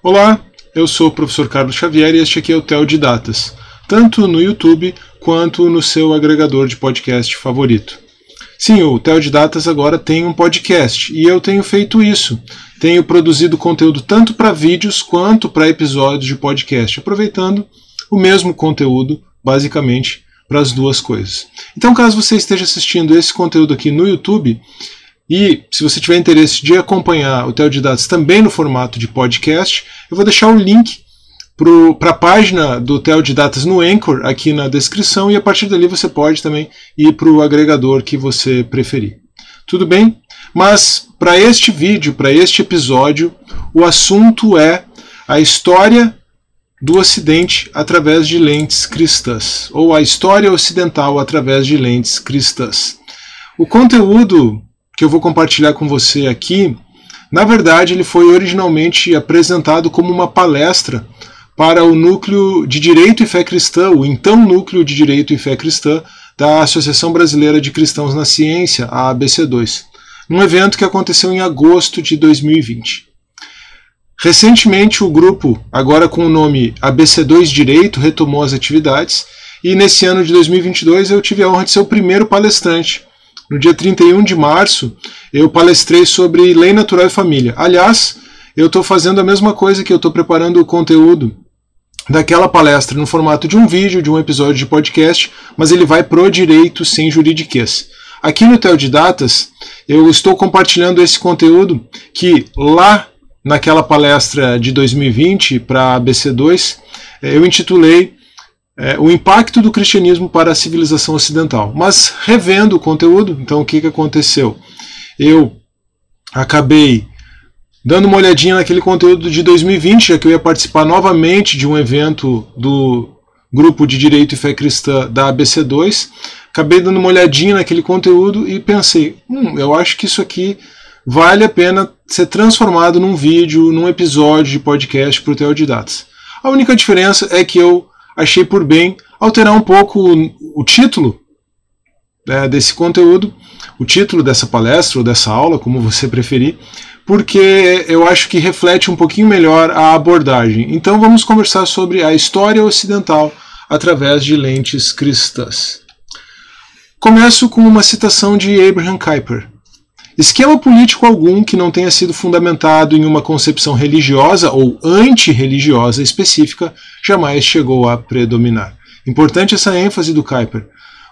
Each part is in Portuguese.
Olá, eu sou o professor Carlos Xavier e este aqui é o Tel de Datas, tanto no YouTube quanto no seu agregador de podcast favorito. Sim, o Tel de Datas agora tem um podcast e eu tenho feito isso. Tenho produzido conteúdo tanto para vídeos quanto para episódios de podcast, aproveitando o mesmo conteúdo, basicamente, para as duas coisas. Então, caso você esteja assistindo esse conteúdo aqui no YouTube, e se você tiver interesse de acompanhar o Tel de Dados também no formato de podcast, eu vou deixar o link para a página do Tel de Datas no Anchor aqui na descrição e a partir dali você pode também ir para o agregador que você preferir. Tudo bem? Mas para este vídeo, para este episódio, o assunto é a história do Ocidente através de lentes cristãs, ou a história ocidental através de lentes cristãs. O conteúdo que eu vou compartilhar com você aqui, na verdade, ele foi originalmente apresentado como uma palestra para o núcleo de Direito e Fé Cristã, o então núcleo de Direito e Fé Cristã da Associação Brasileira de Cristãos na Ciência, a ABC2, num evento que aconteceu em agosto de 2020. Recentemente, o grupo, agora com o nome ABC2 Direito, retomou as atividades e nesse ano de 2022 eu tive a honra de ser o primeiro palestrante no dia 31 de março, eu palestrei sobre lei natural e família. Aliás, eu estou fazendo a mesma coisa que eu estou preparando o conteúdo daquela palestra no formato de um vídeo, de um episódio de podcast, mas ele vai pro direito sem juridiquês. Aqui no Tel de Datas, eu estou compartilhando esse conteúdo que lá naquela palestra de 2020 para a BC2, eh, eu intitulei é, o impacto do cristianismo para a civilização ocidental. Mas revendo o conteúdo, então o que, que aconteceu? Eu acabei dando uma olhadinha naquele conteúdo de 2020, já que eu ia participar novamente de um evento do grupo de Direito e Fé Cristã da ABC2. Acabei dando uma olhadinha naquele conteúdo e pensei, hum, eu acho que isso aqui vale a pena ser transformado num vídeo, num episódio de podcast para o Teodidatas. A única diferença é que eu achei por bem alterar um pouco o, o título né, desse conteúdo, o título dessa palestra ou dessa aula, como você preferir, porque eu acho que reflete um pouquinho melhor a abordagem. Então vamos conversar sobre a história ocidental através de lentes cristãs. Começo com uma citação de Abraham Kuyper. Esquema político algum que não tenha sido fundamentado em uma concepção religiosa ou antirreligiosa específica jamais chegou a predominar. Importante essa ênfase do Kuyper.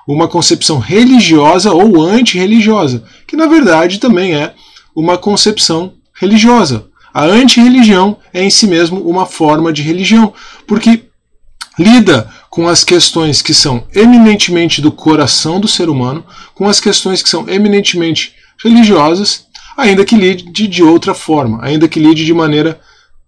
Uma concepção religiosa ou antirreligiosa, que na verdade também é uma concepção religiosa. A antirreligião é em si mesmo uma forma de religião, porque lida com as questões que são eminentemente do coração do ser humano, com as questões que são eminentemente religiosas, ainda que lide de outra forma, ainda que lide de maneira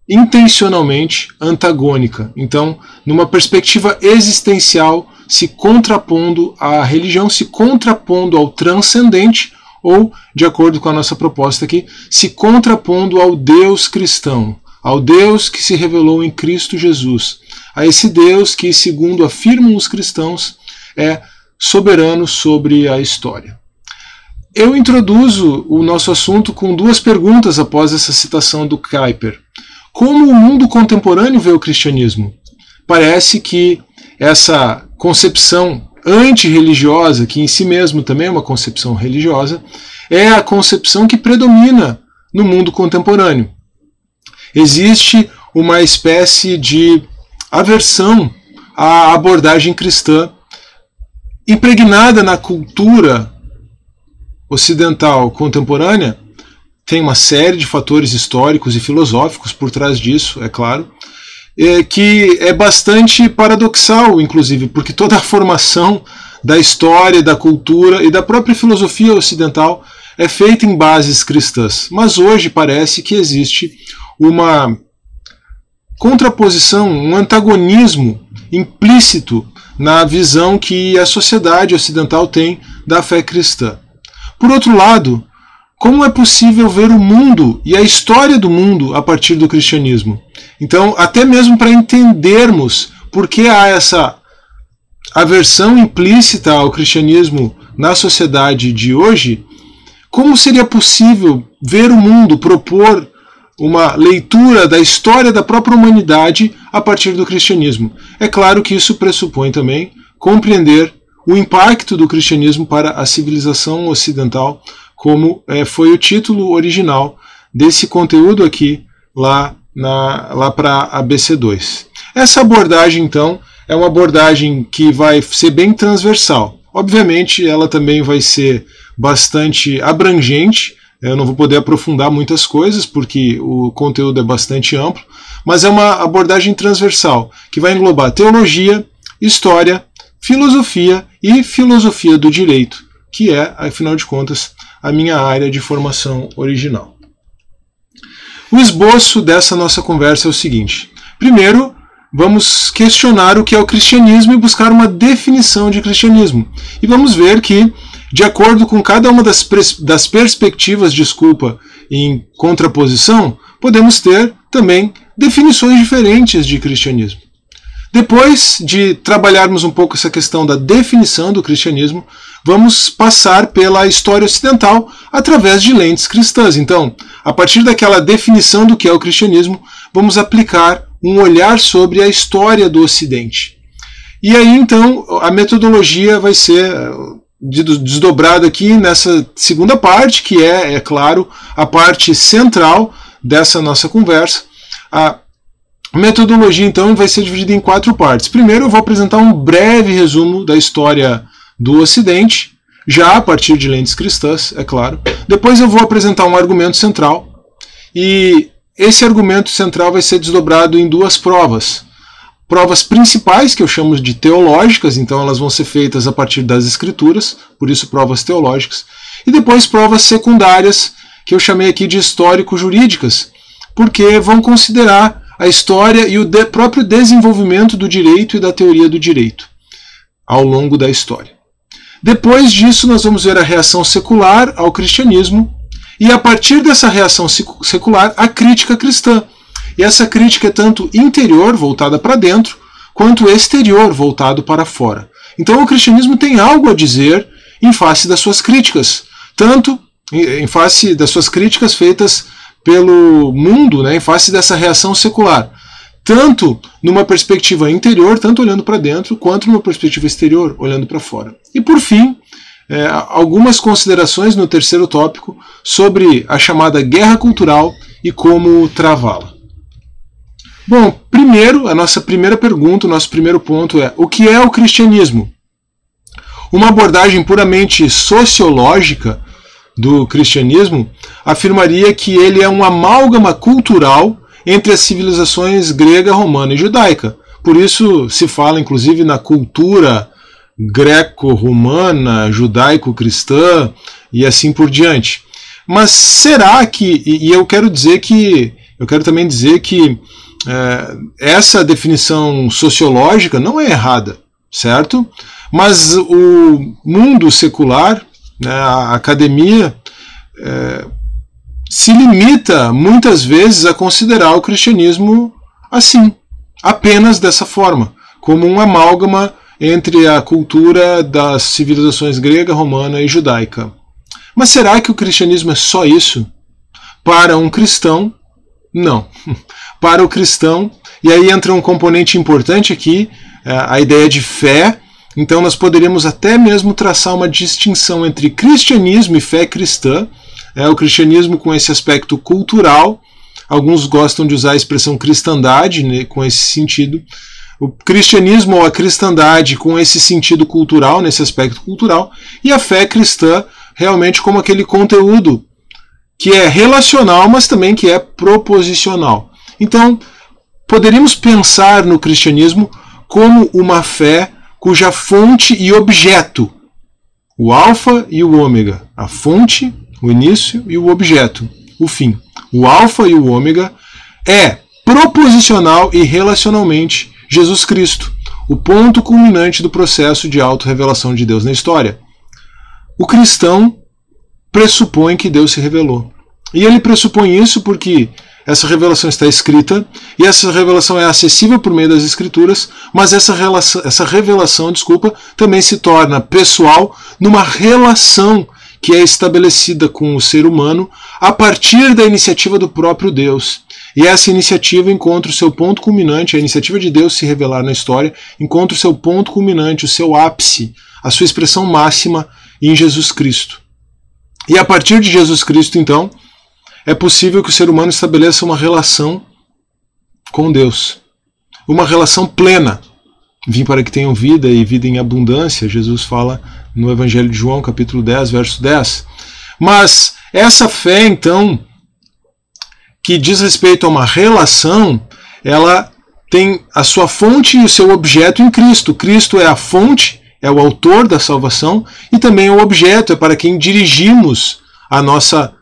intencionalmente antagônica. Então, numa perspectiva existencial, se contrapondo à religião, se contrapondo ao transcendente, ou, de acordo com a nossa proposta aqui, se contrapondo ao Deus cristão, ao Deus que se revelou em Cristo Jesus, a esse Deus que, segundo afirmam os cristãos, é soberano sobre a história. Eu introduzo o nosso assunto com duas perguntas após essa citação do Kuyper. Como o mundo contemporâneo vê o cristianismo? Parece que essa concepção antirreligiosa, que em si mesmo também é uma concepção religiosa, é a concepção que predomina no mundo contemporâneo. Existe uma espécie de aversão à abordagem cristã impregnada na cultura ocidental contemporânea tem uma série de fatores históricos e filosóficos por trás disso, é claro, é, que é bastante paradoxal, inclusive, porque toda a formação da história, da cultura e da própria filosofia ocidental é feita em bases cristãs. Mas hoje parece que existe uma contraposição, um antagonismo implícito na visão que a sociedade ocidental tem da fé cristã. Por outro lado, como é possível ver o mundo e a história do mundo a partir do cristianismo? Então, até mesmo para entendermos por que há essa aversão implícita ao cristianismo na sociedade de hoje, como seria possível ver o mundo, propor uma leitura da história da própria humanidade a partir do cristianismo. É claro que isso pressupõe também compreender o impacto do cristianismo para a civilização ocidental, como é, foi o título original desse conteúdo aqui lá, lá para a BC2. Essa abordagem, então, é uma abordagem que vai ser bem transversal. Obviamente, ela também vai ser bastante abrangente. Eu não vou poder aprofundar muitas coisas porque o conteúdo é bastante amplo, mas é uma abordagem transversal que vai englobar teologia, história, filosofia e filosofia do direito, que é, afinal de contas, a minha área de formação original. O esboço dessa nossa conversa é o seguinte: primeiro, vamos questionar o que é o cristianismo e buscar uma definição de cristianismo. E vamos ver que, de acordo com cada uma das, das perspectivas, desculpa, em contraposição, podemos ter também definições diferentes de cristianismo. Depois de trabalharmos um pouco essa questão da definição do cristianismo, vamos passar pela história ocidental através de lentes cristãs. Então, a partir daquela definição do que é o cristianismo, vamos aplicar um olhar sobre a história do Ocidente. E aí, então, a metodologia vai ser eh, desdobrada aqui nessa segunda parte, que é, é claro, a parte central dessa nossa conversa. A metodologia, então, vai ser dividida em quatro partes. Primeiro, eu vou apresentar um breve resumo da história do Ocidente, já a partir de lentes cristãs, é claro. Depois, eu vou apresentar um argumento central. E esse argumento central vai ser desdobrado em duas provas. Provas principais, que eu chamo de teológicas, então elas vão ser feitas a partir das escrituras, por isso provas teológicas. E depois provas secundárias, que eu chamei aqui de histórico-jurídicas, porque vão considerar a história e o de próprio desenvolvimento do direito e da teoria do direito ao longo da história. Depois disso, nós vamos ver a reação secular ao cristianismo e a partir dessa reação secular, a crítica cristã. E essa crítica é tanto interior, voltada para dentro, quanto exterior, voltado para fora. Então o cristianismo tem algo a dizer em face das suas críticas, tanto em face das suas críticas feitas pelo mundo, né, em face dessa reação secular, tanto numa perspectiva interior, tanto olhando para dentro, quanto numa perspectiva exterior, olhando para fora. E por fim, é, algumas considerações no terceiro tópico sobre a chamada guerra cultural e como travá-la. Bom, primeiro, a nossa primeira pergunta, o nosso primeiro ponto é: o que é o cristianismo? Uma abordagem puramente sociológica do cristianismo afirmaria que ele é um amálgama cultural entre as civilizações grega, romana e judaica. Por isso se fala, inclusive, na cultura greco-romana, judaico-cristã e assim por diante. Mas será que, e eu quero dizer que, eu quero também dizer que é, essa definição sociológica não é errada, certo? Mas o mundo secular, né, a academia, é, se limita muitas vezes a considerar o cristianismo assim, apenas dessa forma, como um amálgama entre a cultura das civilizações grega, romana e judaica. Mas será que o cristianismo é só isso? Para um cristão, não. Para o cristão, e aí entra um componente importante aqui, é, a ideia de fé. Então nós poderíamos até mesmo traçar uma distinção entre cristianismo e fé cristã. É, o cristianismo com esse aspecto cultural, alguns gostam de usar a expressão cristandade né, com esse sentido, o cristianismo ou a cristandade com esse sentido cultural, nesse aspecto cultural, e a fé cristã realmente como aquele conteúdo que é relacional, mas também que é proposicional. Então, poderíamos pensar no cristianismo como uma fé cuja fonte e objeto, o alfa e o ômega, a fonte, o início e o objeto, o fim. O alfa e o ômega é proposicional e relacionalmente Jesus Cristo, o ponto culminante do processo de autorrevelação de Deus na história. O cristão pressupõe que Deus se revelou. E ele pressupõe isso porque essa revelação está escrita e essa revelação é acessível por meio das escrituras, mas essa, relação, essa revelação, desculpa, também se torna pessoal numa relação que é estabelecida com o ser humano a partir da iniciativa do próprio Deus. E essa iniciativa encontra o seu ponto culminante, a iniciativa de Deus se revelar na história, encontra o seu ponto culminante, o seu ápice, a sua expressão máxima em Jesus Cristo. E a partir de Jesus Cristo, então, é possível que o ser humano estabeleça uma relação com Deus. Uma relação plena. Vim para que tenham vida e vida em abundância, Jesus fala no Evangelho de João, capítulo 10, verso 10. Mas essa fé, então, que diz respeito a uma relação, ela tem a sua fonte e o seu objeto em Cristo. Cristo é a fonte, é o autor da salvação e também é o objeto, é para quem dirigimos a nossa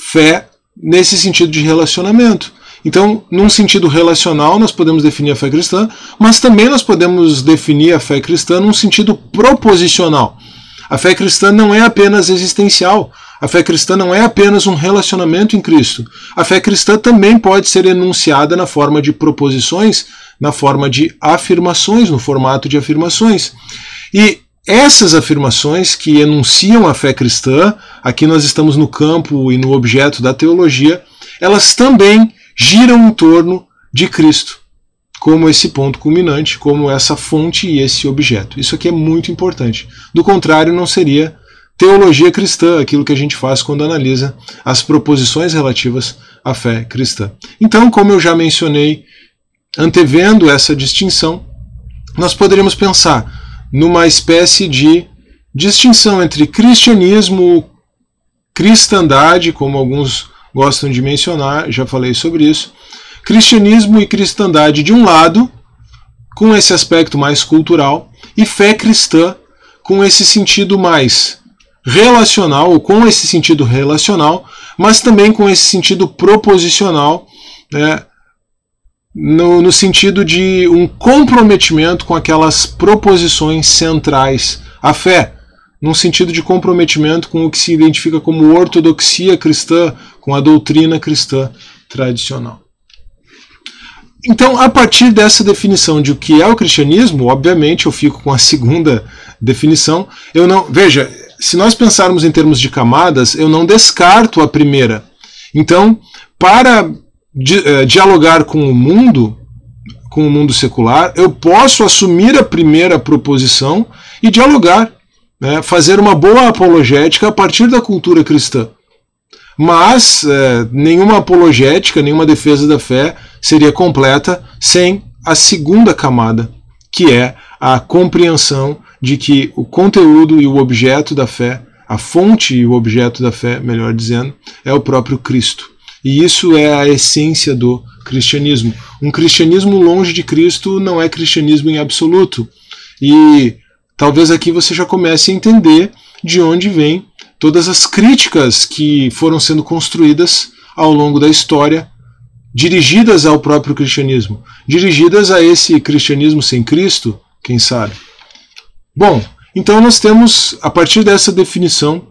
fé nesse sentido de relacionamento. Então, num sentido relacional, nós podemos definir a fé cristã, mas também nós podemos definir a fé cristã num sentido proposicional. A fé cristã não é apenas existencial. A fé cristã não é apenas um relacionamento em Cristo. A fé cristã também pode ser enunciada na forma de proposições, na forma de afirmações, no formato de afirmações. E essas afirmações que enunciam a fé cristã, aqui nós estamos no campo e no objeto da teologia, elas também giram em torno de Cristo, como esse ponto culminante, como essa fonte e esse objeto. Isso aqui é muito importante. Do contrário, não seria teologia cristã, aquilo que a gente faz quando analisa as proposições relativas à fé cristã. Então, como eu já mencionei, antevendo essa distinção, nós poderíamos pensar numa espécie de distinção entre cristianismo, cristandade, como alguns gostam de mencionar, já falei sobre isso, cristianismo e cristandade de um lado, com esse aspecto mais cultural, e fé cristã com esse sentido mais relacional, ou com esse sentido relacional, mas também com esse sentido proposicional, né, no, no sentido de um comprometimento com aquelas proposições centrais. A fé, num sentido de comprometimento com o que se identifica como ortodoxia cristã, com a doutrina cristã tradicional. Então, a partir dessa definição de o que é o cristianismo, obviamente eu fico com a segunda definição. Eu não, veja, se nós pensarmos em termos de camadas, eu não descarto a primeira. Então, para uh, dialogar com o mundo, com o mundo secular, eu posso assumir a primeira proposição e dialogar, né, fazer uma boa apologética a partir da cultura cristã. Mas é, nenhuma apologética, nenhuma defesa da fé seria completa sem a segunda camada, que é a compreensão de que o conteúdo e o objeto da fé, a fonte e o objeto da fé, melhor dizendo, é o próprio Cristo. E isso é a essência do cristianismo. Um cristianismo longe de Cristo não é cristianismo em absoluto. E talvez aqui você já comece a entender de onde vem todas as críticas que foram sendo construídas ao longo da história, dirigidas ao próprio cristianismo, dirigidas a esse cristianismo sem Cristo, quem sabe. Bom, então nós temos, a partir dessa definição,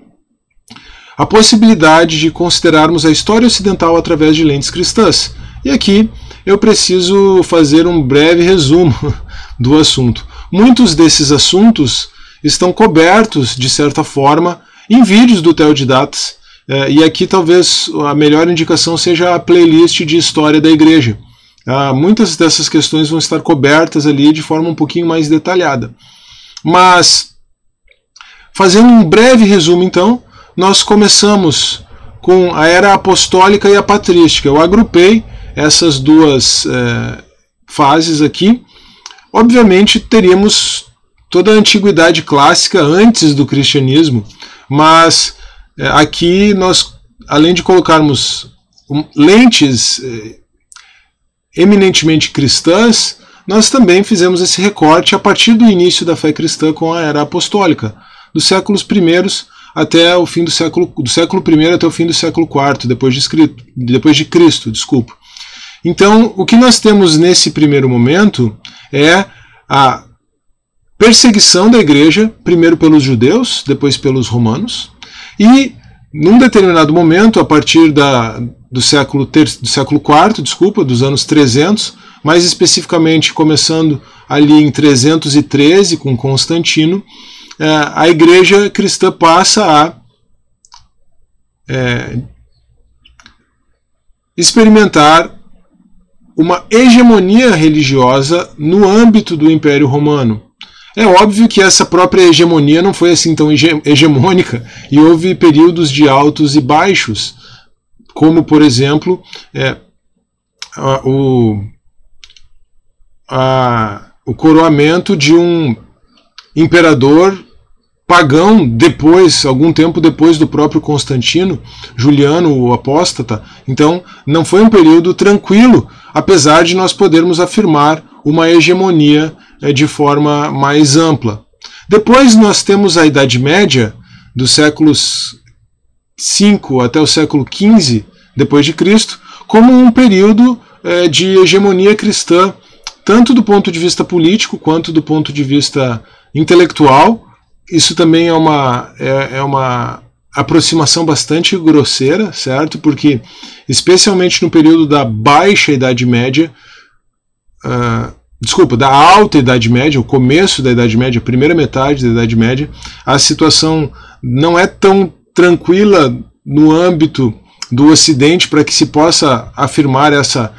a possibilidade de considerarmos a história ocidental através de lentes cristãs. E aqui eu preciso fazer um breve resumo do assunto. Muitos desses assuntos estão cobertos, de certa forma, em vídeos do Teodidatas, é, e aqui talvez a melhor indicação seja a playlist de História da Igreja. Ah, muitas dessas questões vão estar cobertas ali de forma um pouquinho mais detalhada. Mas, fazendo um breve resumo então, nós começamos com a era apostólica e a patrística. Eu agrupei essas duas é, fases aqui. Obviamente, teríamos toda a antiguidade clássica antes do cristianismo, mas é, aqui nós, além de colocarmos lentes é, eminentemente cristãs, nós também fizemos esse recorte a partir do início da fé cristã com a era apostólica, dos séculos primeiros até o fim do século do século I até o fim do século IV depois de, escrito, depois de Cristo, desculpa. Então, o que nós temos nesse primeiro momento é a perseguição da igreja, primeiro pelos judeus, depois pelos romanos, e num determinado momento, a partir da, do século ter, do século IV, desculpa, dos anos 300, mais especificamente começando ali em 313 com Constantino, a igreja cristã passa a é, experimentar uma hegemonia religiosa no âmbito do Império Romano. É óbvio que essa própria hegemonia não foi assim tão hegemônica e houve períodos de altos e baixos, como por exemplo é, a, o, a, o coroamento de um imperador pagão depois, algum tempo depois do próprio Constantino, Juliano, o apóstata. Então, não foi um período tranquilo, apesar de nós podermos afirmar uma hegemonia é, de forma mais ampla. Depois nós temos a Idade Média, dos séculos 5 até o século 15 depois de Cristo, como um período é, de hegemonia cristã, tanto do ponto de vista político quanto do ponto de vista intelectual, isso também é uma, é, é uma aproximação bastante grosseira, certo? Porque, especialmente no período da baixa Idade Média, uh, desculpa, da alta Idade Média, o começo da Idade Média, a primeira metade da Idade Média, a situação não é tão tranquila no âmbito do Ocidente para que se possa afirmar essa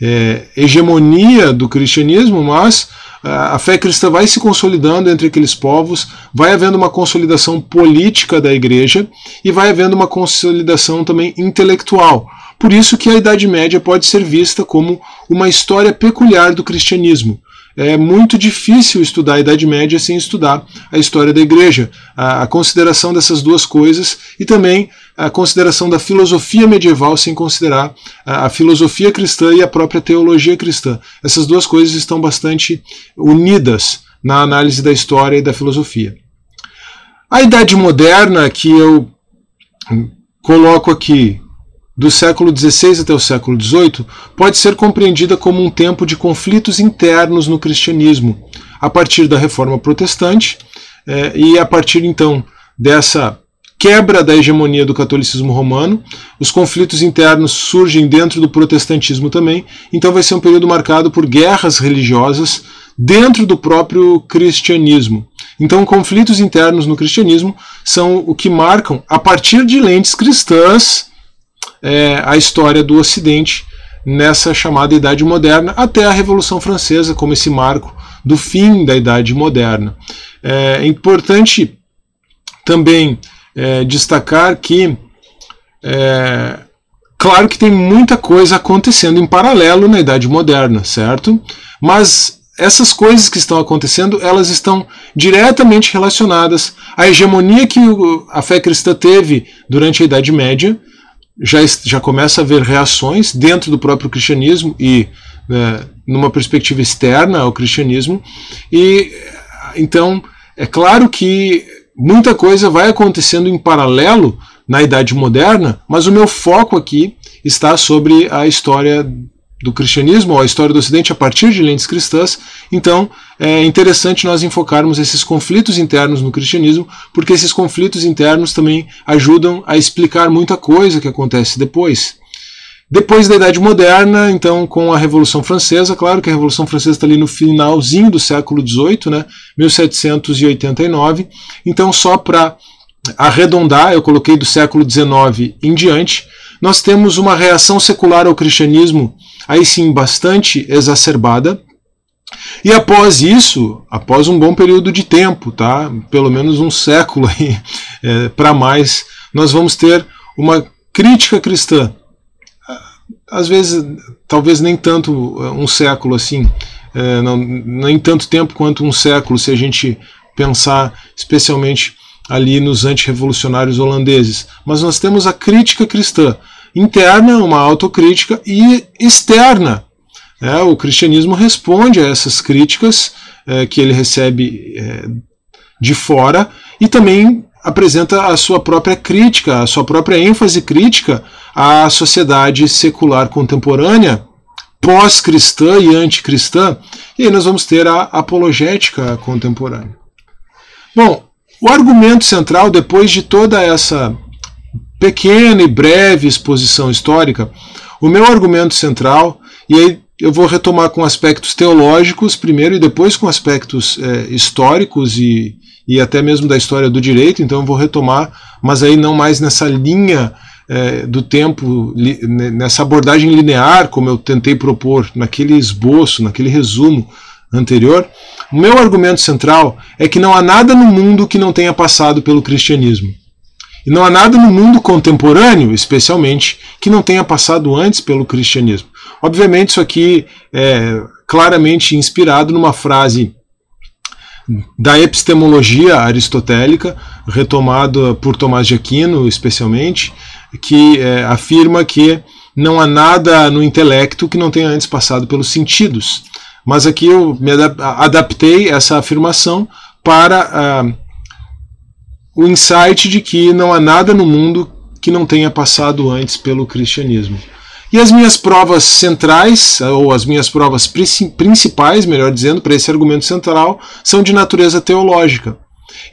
é, hegemonia do cristianismo, mas a fé cristã vai se consolidando entre aqueles povos, vai havendo uma consolidação política da igreja e vai havendo uma consolidação também intelectual. Por isso que a Idade Média pode ser vista como uma história peculiar do cristianismo. É muito difícil estudar a Idade Média sem estudar a história da igreja, a, a consideração dessas duas coisas e também a consideração da filosofia medieval sem considerar a, a, filosofia cristã e a própria teologia cristã. Essas duas coisas estão bastante unidas na análise da história e da filosofia. A Idade Moderna, que eu coloco aqui do século XVI até o século XVIII, pode ser compreendida como um tempo de conflitos internos no cristianismo, a partir da reforma protestante eh, e a partir então dessa quebra da hegemonia do catolicismo romano, os conflitos internos surgem dentro do protestantismo também, então vai ser um período marcado por guerras religiosas dentro do próprio cristianismo. Então, conflitos internos no cristianismo são o que marcam, a partir de lentes cristãs, é, a história do Ocidente nessa chamada Idade Moderna, até a Revolução Francesa, como esse marco do fim da Idade Moderna. É importante também é, destacar que, é, claro que tem muita coisa acontecendo em paralelo na Idade Moderna, certo? Mas essas coisas que estão acontecendo, elas estão diretamente relacionadas à hegemonia que a fé cristã teve durante a Idade Média já, já começa a haver reações dentro do próprio cristianismo e né, numa perspectiva externa ao cristianismo. E então é claro que muita coisa vai acontecendo em paralelo na Idade Moderna, mas o meu foco aqui está sobre a história do cristianismo, ou a história do Ocidente a partir de lentes cristãs. Então, é interessante nós enfocarmos esses conflitos internos no cristianismo, porque esses conflitos internos também ajudam a explicar muita coisa que acontece depois. Depois da Idade Moderna, então, com a Revolução Francesa, claro que a Revolução Francesa está ali no finalzinho do século XVIII, né, 1789. Então, só para arredondar, eu coloquei do século XIX em diante, nós temos uma reação secular ao cristianismo aí sim bastante exacerbada. E após isso, após um bom período de tempo, tá? pelo menos um século é, para mais, nós vamos ter uma crítica cristã. Às vezes, talvez nem tanto é, um século assim, é, não, nem tanto tempo quanto um século, se a gente pensar especialmente ali nos antirrevolucionários holandeses. Mas nós temos a crítica cristã interna, uma autocrítica, e externa. É, o cristianismo responde a essas críticas é, que ele recebe é, de fora e também apresenta a sua própria crítica, a sua própria ênfase crítica à sociedade secular contemporânea, pós-cristã e anticristã, e aí nós vamos ter a apologética contemporânea. Bom, o argumento central, depois de toda essa pequena e breve exposição histórica, o meu argumento central, e aí eu vou retomar com aspectos teológicos primeiro e depois com aspectos é, históricos e, e até mesmo da história do direito, então eu vou retomar, mas aí não mais nessa linha é, do tempo, li, nessa abordagem linear, como eu tentei propor naquele esboço, naquele resumo anterior, o meu argumento central é que não há nada no mundo que não tenha passado pelo cristianismo. Não há nada no mundo contemporâneo, especialmente, que não tenha passado antes pelo cristianismo. Obviamente, isso aqui é claramente inspirado numa frase da epistemologia aristotélica, retomada por Tomás de Aquino, especialmente, que é, afirma que não há nada no intelecto que não tenha antes passado pelos sentidos. Mas aqui eu me adaptei essa afirmação para uh, o insight de que não há nada no mundo que não tenha passado antes pelo cristianismo. E as minhas provas centrais, ou as minhas provas principais, melhor dizendo, para esse argumento central, são de natureza teológica.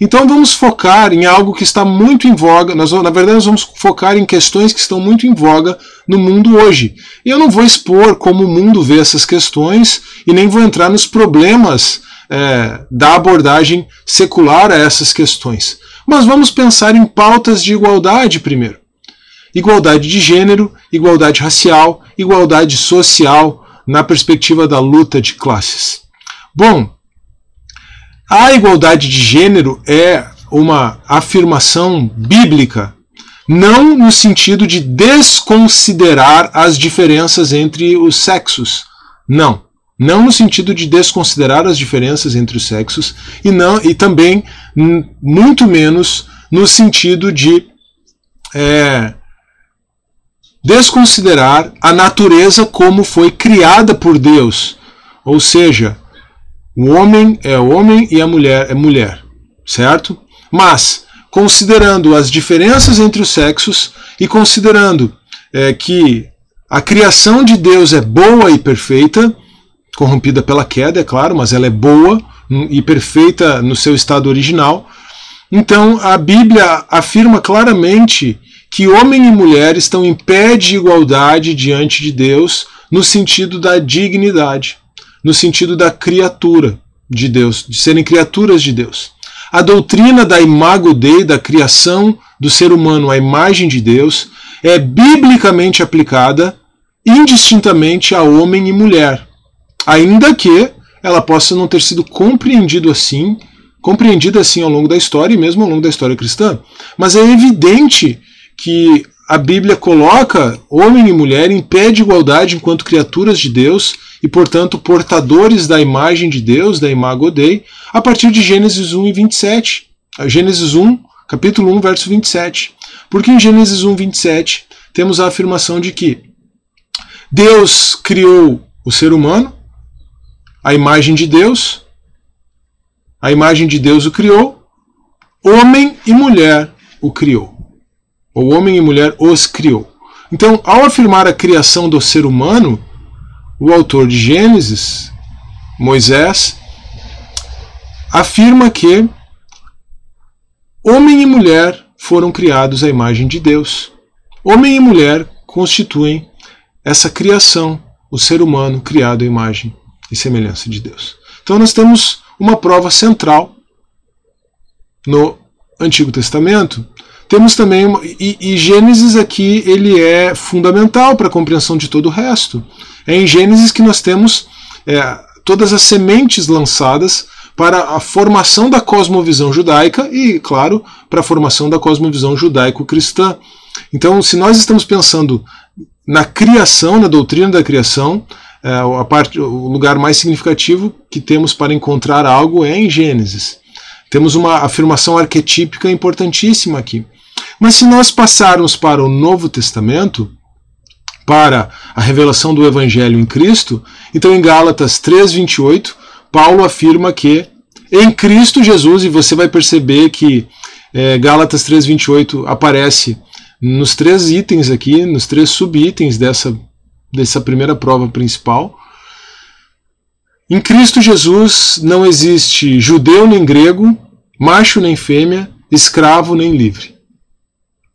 Então vamos focar em algo que está muito em voga. Nós, na verdade, nós vamos focar em questões que estão muito em voga no mundo hoje. E eu não vou expor como o mundo vê essas questões e nem vou entrar nos problemas é, da abordagem secular a essas questões. Mas vamos pensar em pautas de igualdade primeiro igualdade de gênero, igualdade racial, igualdade social, na perspectiva da luta de classes. Bom, a igualdade de gênero é uma afirmação bíblica, não no sentido de desconsiderar as diferenças entre os sexos. Não. Não no sentido de desconsiderar as diferenças entre os sexos e não e também muito menos no sentido de é, desconsiderar a natureza como foi criada por Deus. Ou seja, o homem é homem e a mulher é mulher, certo? Mas, considerando as diferenças entre os sexos e considerando é, que a criação de Deus é boa e perfeita, corrompida pela queda, é claro, mas ela é boa e perfeita no seu estado original. Então a Bíblia afirma claramente que homem e mulher estão em pé de igualdade diante de Deus no sentido da dignidade, no sentido da criatura de Deus, de serem criaturas de Deus. A doutrina da imago Dei, da criação do ser humano à imagem de Deus, é biblicamente aplicada indistintamente a homem e mulher, ainda que ela possa não ter sido compreendido assim, compreendida assim ao longo da história e mesmo ao longo da história cristã. Mas é evidente que a Bíblia coloca homem e mulher em pé de igualdade enquanto criaturas de Deus e, portanto, portadores da imagem de Deus, da imago Dei, a partir de Gênesis 1 e 27. Gênesis 1, capítulo 1, verso 27. Porque em Gênesis 1, 27 temos a afirmação de que Deus criou o ser humano, a imagem de Deus, a imagem de Deus o criou, homem e mulher o criou ou homem e mulher os criou. Então, ao afirmar a criação do ser humano, o autor de Gênesis, Moisés, afirma que homem e mulher foram criados à imagem de Deus. Homem e mulher constituem essa criação, o ser humano criado à imagem e semelhança de Deus. Então nós temos uma prova central no Antigo Testamento temos também uma, e, e, Gênesis aqui ele é fundamental para a compreensão de todo o resto. É em Gênesis que nós temos é, todas as sementes lançadas para a formação da cosmovisão judaica e, claro, para a formação da cosmovisão judaico-cristã. Então, se nós estamos pensando na criação, na doutrina da criação, é, a parte, o lugar mais significativo que temos para encontrar algo é em Gênesis. Temos uma afirmação arquetípica importantíssima aqui. Mas se nós passarmos para o Novo Testamento, para a revelação do Evangelho em Cristo, então em Gálatas 3,28, Paulo afirma que em Cristo Jesus, e você vai perceber que é, Gálatas 3,28 aparece nos três itens aqui, nos três subitens dessa, dessa primeira prova principal. Em Cristo Jesus não existe judeu nem grego, macho nem fêmea, escravo nem livre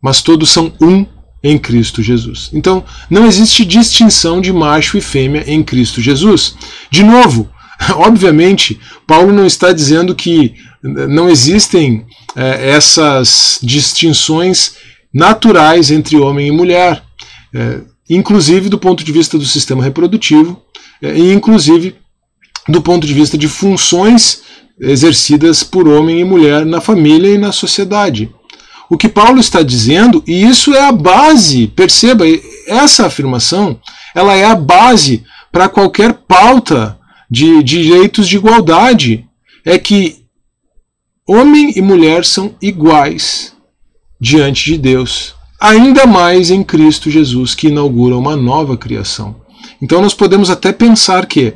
mas todos são um em Cristo Jesus. Então, não existe distinção de macho e fêmea em Cristo Jesus. De novo, obviamente, Paulo não está dizendo que não existem é, essas distinções naturais entre homem e mulher, é, inclusive do ponto de vista do sistema reprodutivo, é, e inclusive do ponto de vista de funções exercidas por homem e mulher na família e na sociedade. O que Paulo está dizendo, e isso é a base, perceba, essa afirmação, ela é a base para qualquer pauta de direitos de igualdade, é que homem e mulher são iguais diante de Deus, ainda mais em Cristo Jesus, que inaugura uma nova criação. Então nós podemos até pensar que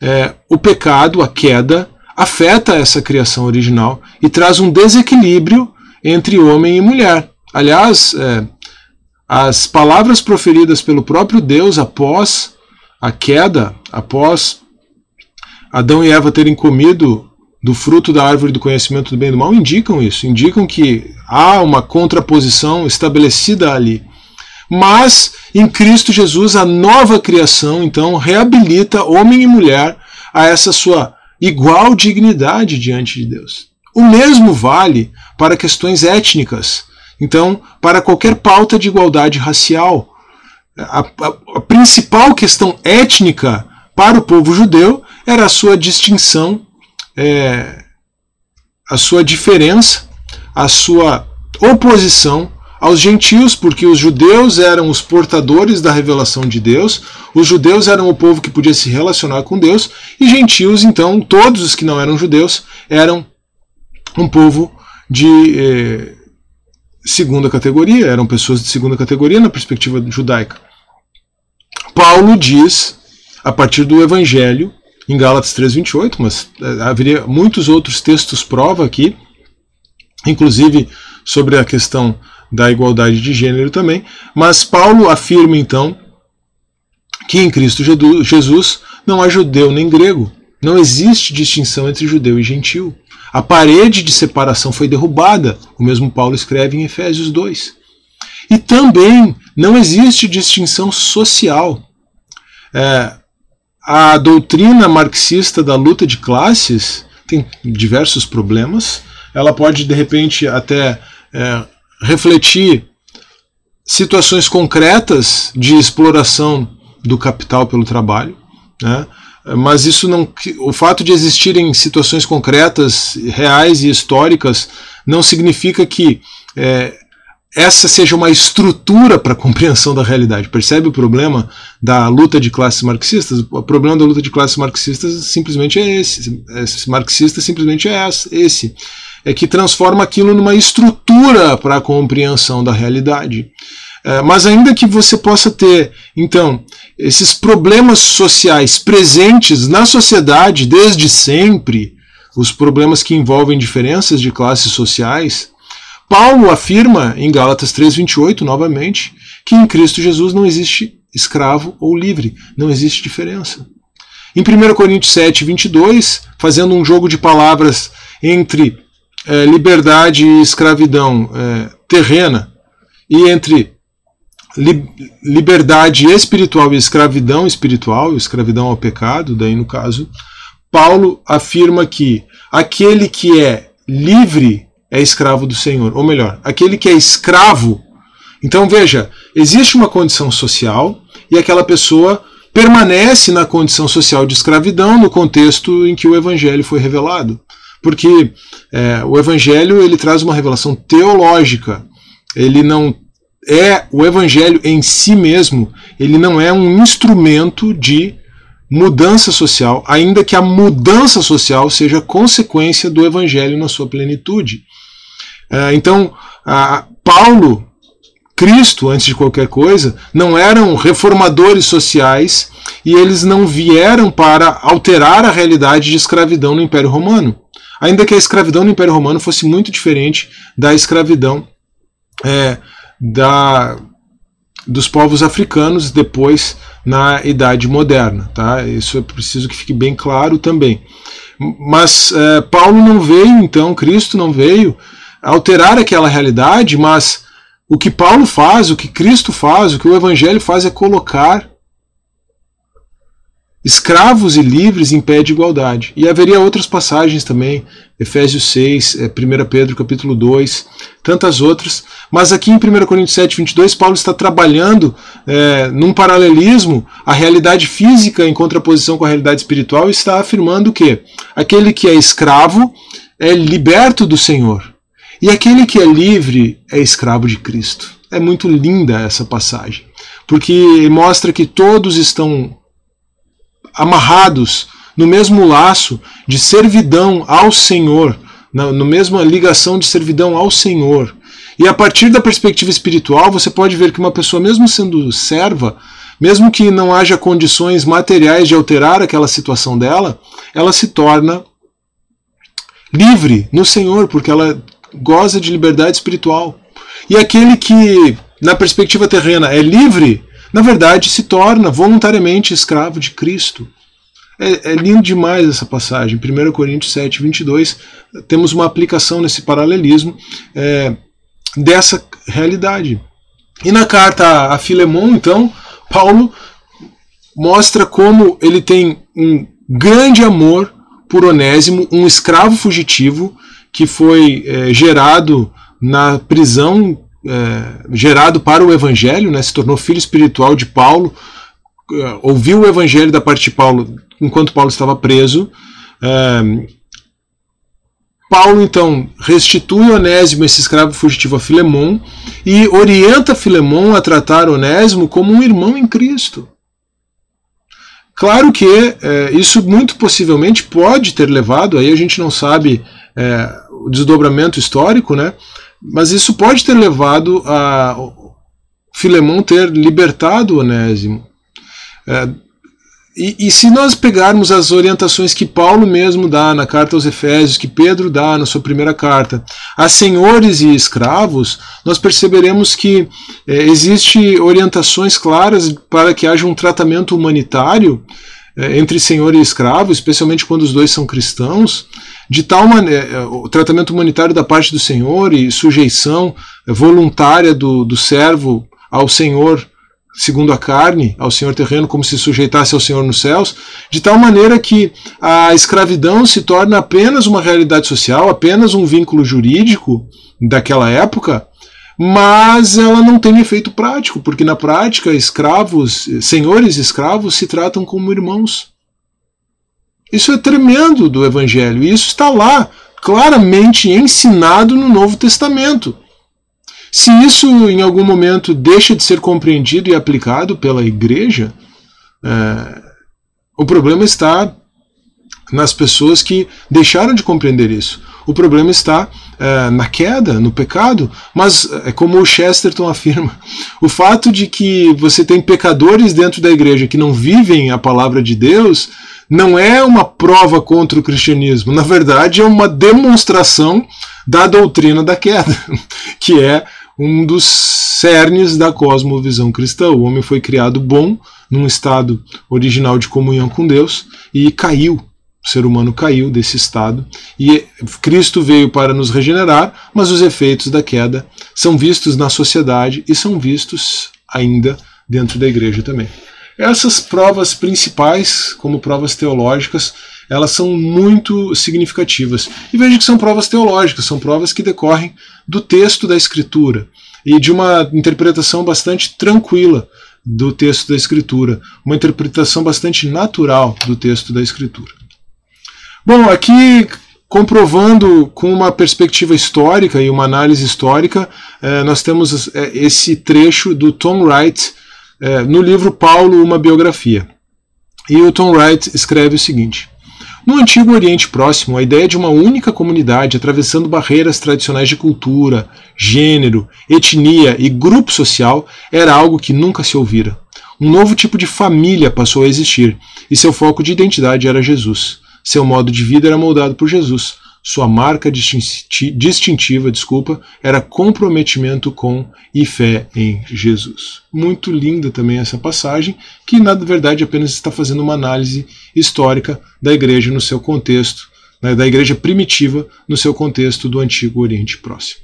é, o pecado, a queda, afeta essa criação original e traz um desequilíbrio entre homem e mulher. Aliás, é, as palavras proferidas pelo próprio Deus após a queda, após Adão e Eva terem comido do fruto da árvore do conhecimento do bem e do mal, indicam isso, indicam que há uma contraposição estabelecida ali. Mas em Cristo Jesus, a nova criação, então, reabilita homem e mulher a essa sua igual dignidade diante de Deus. O mesmo vale para questões étnicas, então, para qualquer pauta de igualdade racial. A, a, a principal questão étnica para o povo judeu era a sua distinção, é, a sua diferença, a sua oposição aos gentios, porque os judeus eram os portadores da revelação de Deus, os judeus eram o povo que podia se relacionar com Deus, e gentios, então, todos os que não eram judeus, eram um povo de eh, segunda categoria, eram pessoas de segunda categoria na perspectiva judaica. Paulo diz, a partir do Evangelho, em Gálatas 3,28, mas eh, haveria muitos outros textos prova aqui, inclusive sobre a questão da igualdade de gênero também, mas Paulo afirma então que em Cristo Jesus não há judeu nem grego, não existe distinção entre judeu e gentil. A parede de separação foi derrubada, o mesmo Paulo escreve em Efésios 2. E também não existe distinção social. É, a doutrina marxista da luta de classes tem diversos problemas. Ela pode, de repente, até é, refletir situações concretas de exploração do capital pelo trabalho, né? mas isso não, o fato de existirem situações concretas, reais e históricas, não significa que é, essa seja uma estrutura para a compreensão da realidade. Percebe o problema da luta de classes marxistas? O problema da luta de classes marxistas simplesmente é esse. Esse marxista simplesmente é esse é que transforma aquilo numa estrutura para a compreensão da realidade. É, mas ainda que você possa ter, então, esses problemas sociais presentes na sociedade desde sempre, os problemas que envolvem diferenças de classes sociais, Paulo afirma em Gálatas 3:28 novamente que em Cristo Jesus não existe escravo ou livre, não existe diferença. Em 1 Coríntios 7:22, fazendo um jogo de palavras entre é, liberdade e escravidão é, terrena e entre li, liberdade espiritual e escravidão espiritual, escravidão ao pecado, daí no caso, Paulo afirma que aquele que é livre é escravo do Senhor, ou melhor, aquele que é escravo. Então veja, existe uma condição social e aquela pessoa permanece na condição social de escravidão no contexto em que o evangelho foi revelado porque é, o Evangelho ele traz uma revelação teológica. Ele não é o Evangelho em si mesmo. Ele não é um instrumento de mudança social, ainda que a mudança social seja consequência do Evangelho na sua plenitude. É, então, Paulo, Cristo, antes de qualquer coisa, não eram reformadores sociais e eles não vieram para alterar a realidade de escravidão no Império Romano ainda que a escravidão no Império Romano fosse muito diferente da escravidão é, da, dos povos africanos depois na Idade Moderna. Tá? Isso é preciso que fique bem claro também. Mas é, Paulo não veio, então, Cristo não veio alterar aquela realidade, mas o que Paulo faz, o que Cristo faz, o que o Evangelho faz é colocar escravos e livres em pé de igualdade. E haveria outras passagens também, Efésios 6, 1 é, Pedro capítulo 2, tantas outras. Mas aqui em 1 Coríntios 7, 22, Paulo está trabalhando é, num paralelismo a realidade física em contraposição com a realidade espiritual e está afirmando que aquele que é escravo é liberto do Senhor e aquele que é livre é escravo de Cristo. É muito linda essa passagem, porque mostra que todos estão amarrados no mesmo laço de servidão ao Senhor, na mesma ligação de servidão ao Senhor. E a partir da perspectiva espiritual, você pode ver que uma pessoa, mesmo sendo serva, mesmo que não haja condições materiais de alterar aquela situação dela, ela se torna livre no Senhor, porque ela goza de liberdade espiritual. E aquele que, na perspectiva terrena, é livre, na verdade se torna voluntariamente escravo de Cristo. É, é, lindo demais essa passagem. 1 Coríntios 7, 22, temos uma aplicação nesse paralelismo é, dessa realidade. E na carta a Filemon, então, Paulo mostra como ele tem um grande amor por Onésimo, um escravo fugitivo que foi é, gerado na prisão, é, gerado para o Evangelho, né, se tornou filho espiritual de Paulo, é, ouviu o Evangelho da parte de Paulo enquanto Paulo estava preso. Paulo então restitui Onésimo, esse escravo fugitivo, a Filemon e orienta Filemon a tratar Onésimo como um irmão em Cristo. Claro que é, isso muito possivelmente pode ter levado, aí a gente não sabe é, o desdobramento histórico, né? mas isso pode ter levado a Filemon ter libertado Onésimo. É, e, e, se nós pegarmos as orientações que Paulo mesmo dá na carta aos Efésios, que Pedro dá na sua primeira carta, a senhores e escravos, nós perceberemos que é, existe orientações claras para que haja um tratamento humanitário é, entre senhor e escravo, especialmente quando os dois são cristãos, de tal maneira, é, o tratamento humanitário da parte do senhor e sujeição voluntária do, do servo ao senhor segundo a carne, ao senhor terreno, como se sujeitasse ao senhor nos céus, de tal maneira que a escravidão se torna apenas uma realidade social, apenas um vínculo jurídico daquela época, mas ela não tem efeito prático, porque na prática escravos, senhores escravos se tratam como irmãos. Isso é tremendo do evangelho, e isso está lá, claramente ensinado no Novo Testamento. Se isso em algum momento deixa de ser compreendido e aplicado pela igreja, é, o problema está nas pessoas que deixaram de compreender isso. O problema está é, na queda, no pecado, mas é como o Chesterton afirma: o fato de que você tem pecadores dentro da igreja que não vivem a palavra de Deus não é uma prova contra o cristianismo, na verdade é uma demonstração da doutrina da queda, que é um dos cernes da cosmovisão cristã. O homem foi criado bom, num estado original de comunhão com Deus, e caiu. O ser humano caiu desse estado e Cristo veio para nos regenerar, mas os efeitos da queda são vistos na sociedade e são vistos ainda dentro da igreja também. Essas provas principais, como provas teológicas, elas são muito significativas. E veja que são provas teológicas, são provas que decorrem do texto da Escritura e de uma interpretação bastante tranquila do texto da Escritura, uma interpretação bastante natural do texto da Escritura. Bom, aqui comprovando com uma perspectiva histórica e uma análise histórica, eh, nós temos eh, esse trecho do Tom Wright eh, no livro Paulo, uma biografia. E o Tom Wright escreve o seguinte: no Antigo Oriente Próximo, a ideia de uma única comunidade atravessando barreiras tradicionais de cultura, gênero, etnia e grupo social era algo que nunca se ouvira. Um novo tipo de família passou a existir, e seu foco de identidade era Jesus. Seu modo de vida era moldado por Jesus, sua marca distintiva, desculpa, era comprometimento com e fé em Jesus. Muito linda também essa passagem, que na verdade apenas está fazendo uma análise histórica da igreja no seu contexto, né, da igreja primitiva no seu contexto do Antigo Oriente Próximo.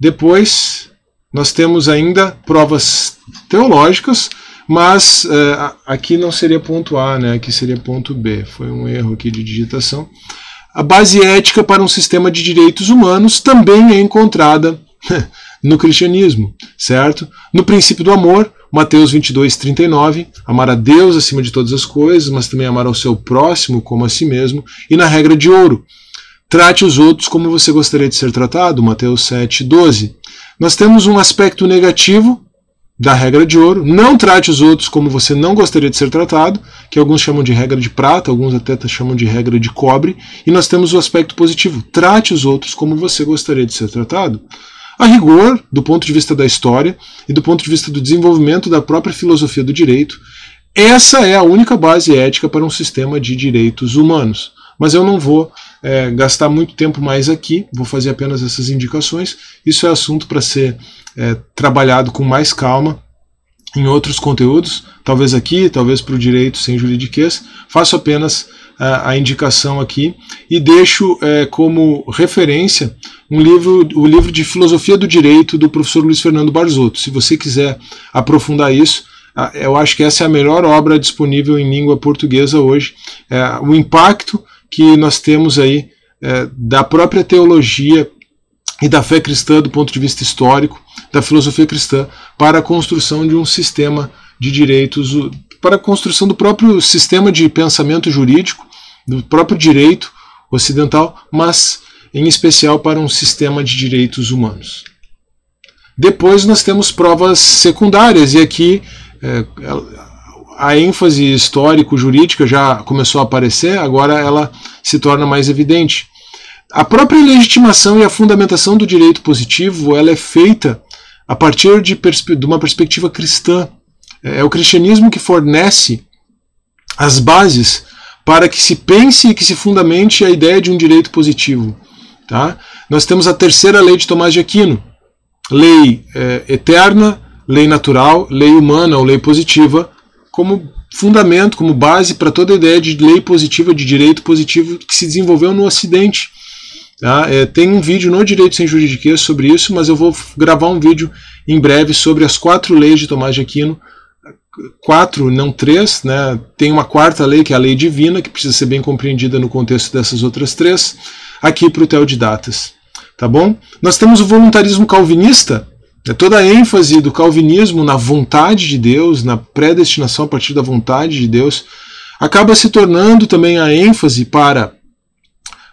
Depois, nós temos ainda provas teológicas, mas é, aqui não seria ponto A, né? aqui seria ponto B. Foi um erro aqui de digitação. A base ética para um sistema de direitos humanos também é encontrada no cristianismo, certo? No princípio do amor, Mateus 22, 39, amar a Deus acima de todas as coisas, mas também amar ao seu próximo como a si mesmo, e na regra de ouro, trate os outros como você gostaria de ser tratado, Mateus 7, 12. Nós temos um aspecto negativo da regra de ouro, não trate os outros como você não gostaria de ser tratado, que alguns chamam de regra de prata, alguns até chamam de regra de cobre, e nós temos o aspecto positivo, trate os outros como você gostaria de ser tratado. A rigor, do ponto de vista da história e do ponto de vista do desenvolvimento da própria filosofia do direito, essa é a única base ética para um sistema de direitos humanos. Mas eu não vou é, gastar muito tempo mais aqui, vou fazer apenas essas indicações. Isso é assunto para ser é, trabalhado com mais calma em outros conteúdos, talvez aqui, talvez para o direito sem juridiquês. Faço apenas a, indicação aqui e deixo é, como referência um livro, o livro de Filosofia do Direito do professor Luiz Fernando Barzotto. Se você quiser aprofundar isso, eu acho que essa é a melhor obra disponível em língua portuguesa hoje. É, o impacto que nós temos aí é, da própria teologia e da fé cristã do ponto de vista histórico, da filosofia cristã, para a construção de um sistema de direitos, para a construção do próprio sistema de pensamento jurídico, do próprio direito ocidental, mas em especial para um sistema de direitos humanos. Depois nós temos provas secundárias, e aqui é, a ênfase histórico-jurídica já começou a aparecer, agora ela se torna mais evidente. A própria legitimação e a fundamentação do direito positivo ela é feita a partir de, de uma perspectiva cristã. É, é o cristianismo que fornece as bases para que se pense e que se fundamente a ideia de um direito positivo. Tá? Nós temos a terceira lei de Tomás de Aquino, lei é, eterna, lei natural, lei humana ou lei positiva, como fundamento, como base para toda a ideia de lei positiva, de direito positivo que se desenvolveu no Ocidente. Tá? É, tem um vídeo no Direito Sem Juridiquês sobre isso, mas eu vou gravar um vídeo em breve sobre as quatro leis de Tomás de Aquino. Quatro, não três, né? tem uma quarta lei, que é a lei divina, que precisa ser bem compreendida no contexto dessas outras três, aqui para o Teodidatas. Tá bom? Nós temos o voluntarismo calvinista, toda a ênfase do calvinismo na vontade de Deus, na predestinação a partir da vontade de Deus, acaba se tornando também a ênfase para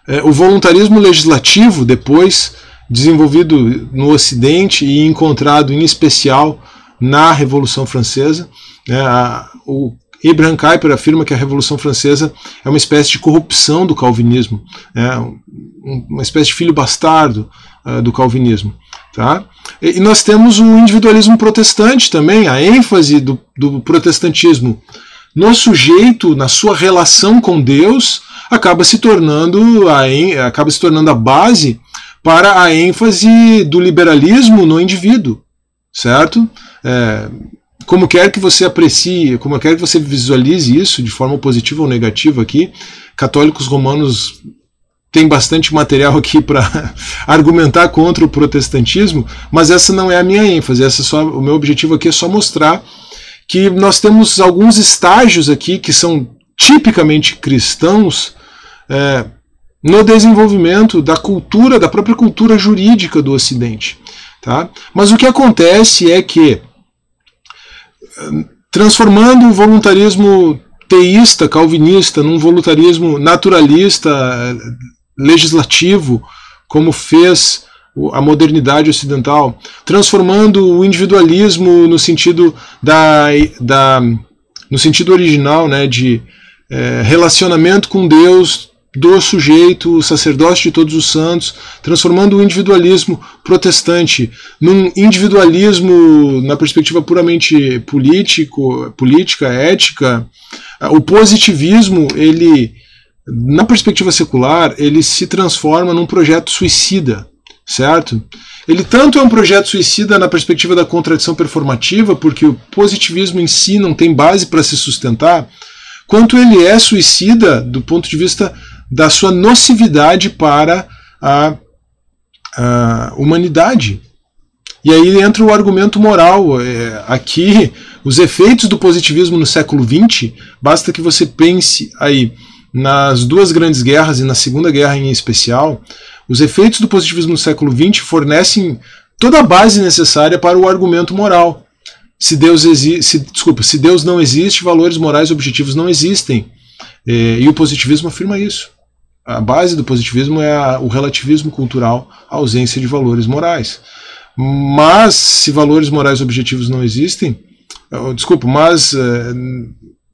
é, o voluntarismo legislativo, depois desenvolvido no Ocidente e encontrado em especial na Revolução Francesa. É, a, o Abraham Kuyper afirma que a Revolução Francesa é uma espécie de corrupção do calvinismo, é, uma espécie de filho bastardo uh, do calvinismo. Tá? E, nós temos o individualismo protestante também, a ênfase do, do protestantismo no sujeito, na sua relação com Deus, acaba se tornando a, acaba se tornando a base para a ênfase do liberalismo no indivíduo, certo? É, como quer que você aprecie, como quer que você visualize isso de forma positiva ou negativa aqui, católicos romanos têm bastante material aqui para argumentar contra o protestantismo, mas essa não é a minha ênfase, essa é só, o meu objetivo aqui é só mostrar que nós temos alguns estágios aqui que são tipicamente cristãos é, no desenvolvimento da cultura, da própria cultura jurídica do Ocidente. Tá? Mas o que acontece é que, transformando o voluntarismo teísta, calvinista, num voluntarismo naturalista, legislativo, como fez a modernidade ocidental, transformando o individualismo no sentido da, da no sentido original, né, de é, relacionamento com Deus do sujeito, o sacerdócio de todos os santos, transformando o individualismo protestante num individualismo na perspectiva puramente político, política, ética. O positivismo, ele na perspectiva secular, ele se transforma num projeto suicida, certo? Ele tanto é um projeto suicida na perspectiva da contradição performativa, porque o positivismo em si não tem base para se sustentar, quanto ele é suicida do ponto de vista da sua nocividade para a, a humanidade. E aí entra o argumento moral. É, aqui, os efeitos do positivismo no século XX, basta que você pense aí nas duas grandes guerras e na Segunda Guerra em especial, os efeitos do positivismo no século XX fornecem toda a base necessária para o argumento moral. Se Deus existe, desculpa, se Deus não existe, valores morais objetivos não existem. É, e o positivismo afirma isso. A base do positivismo é a, o relativismo cultural, a ausência de valores morais. Mas se valores morais objetivos não existem, desculpa, mas é,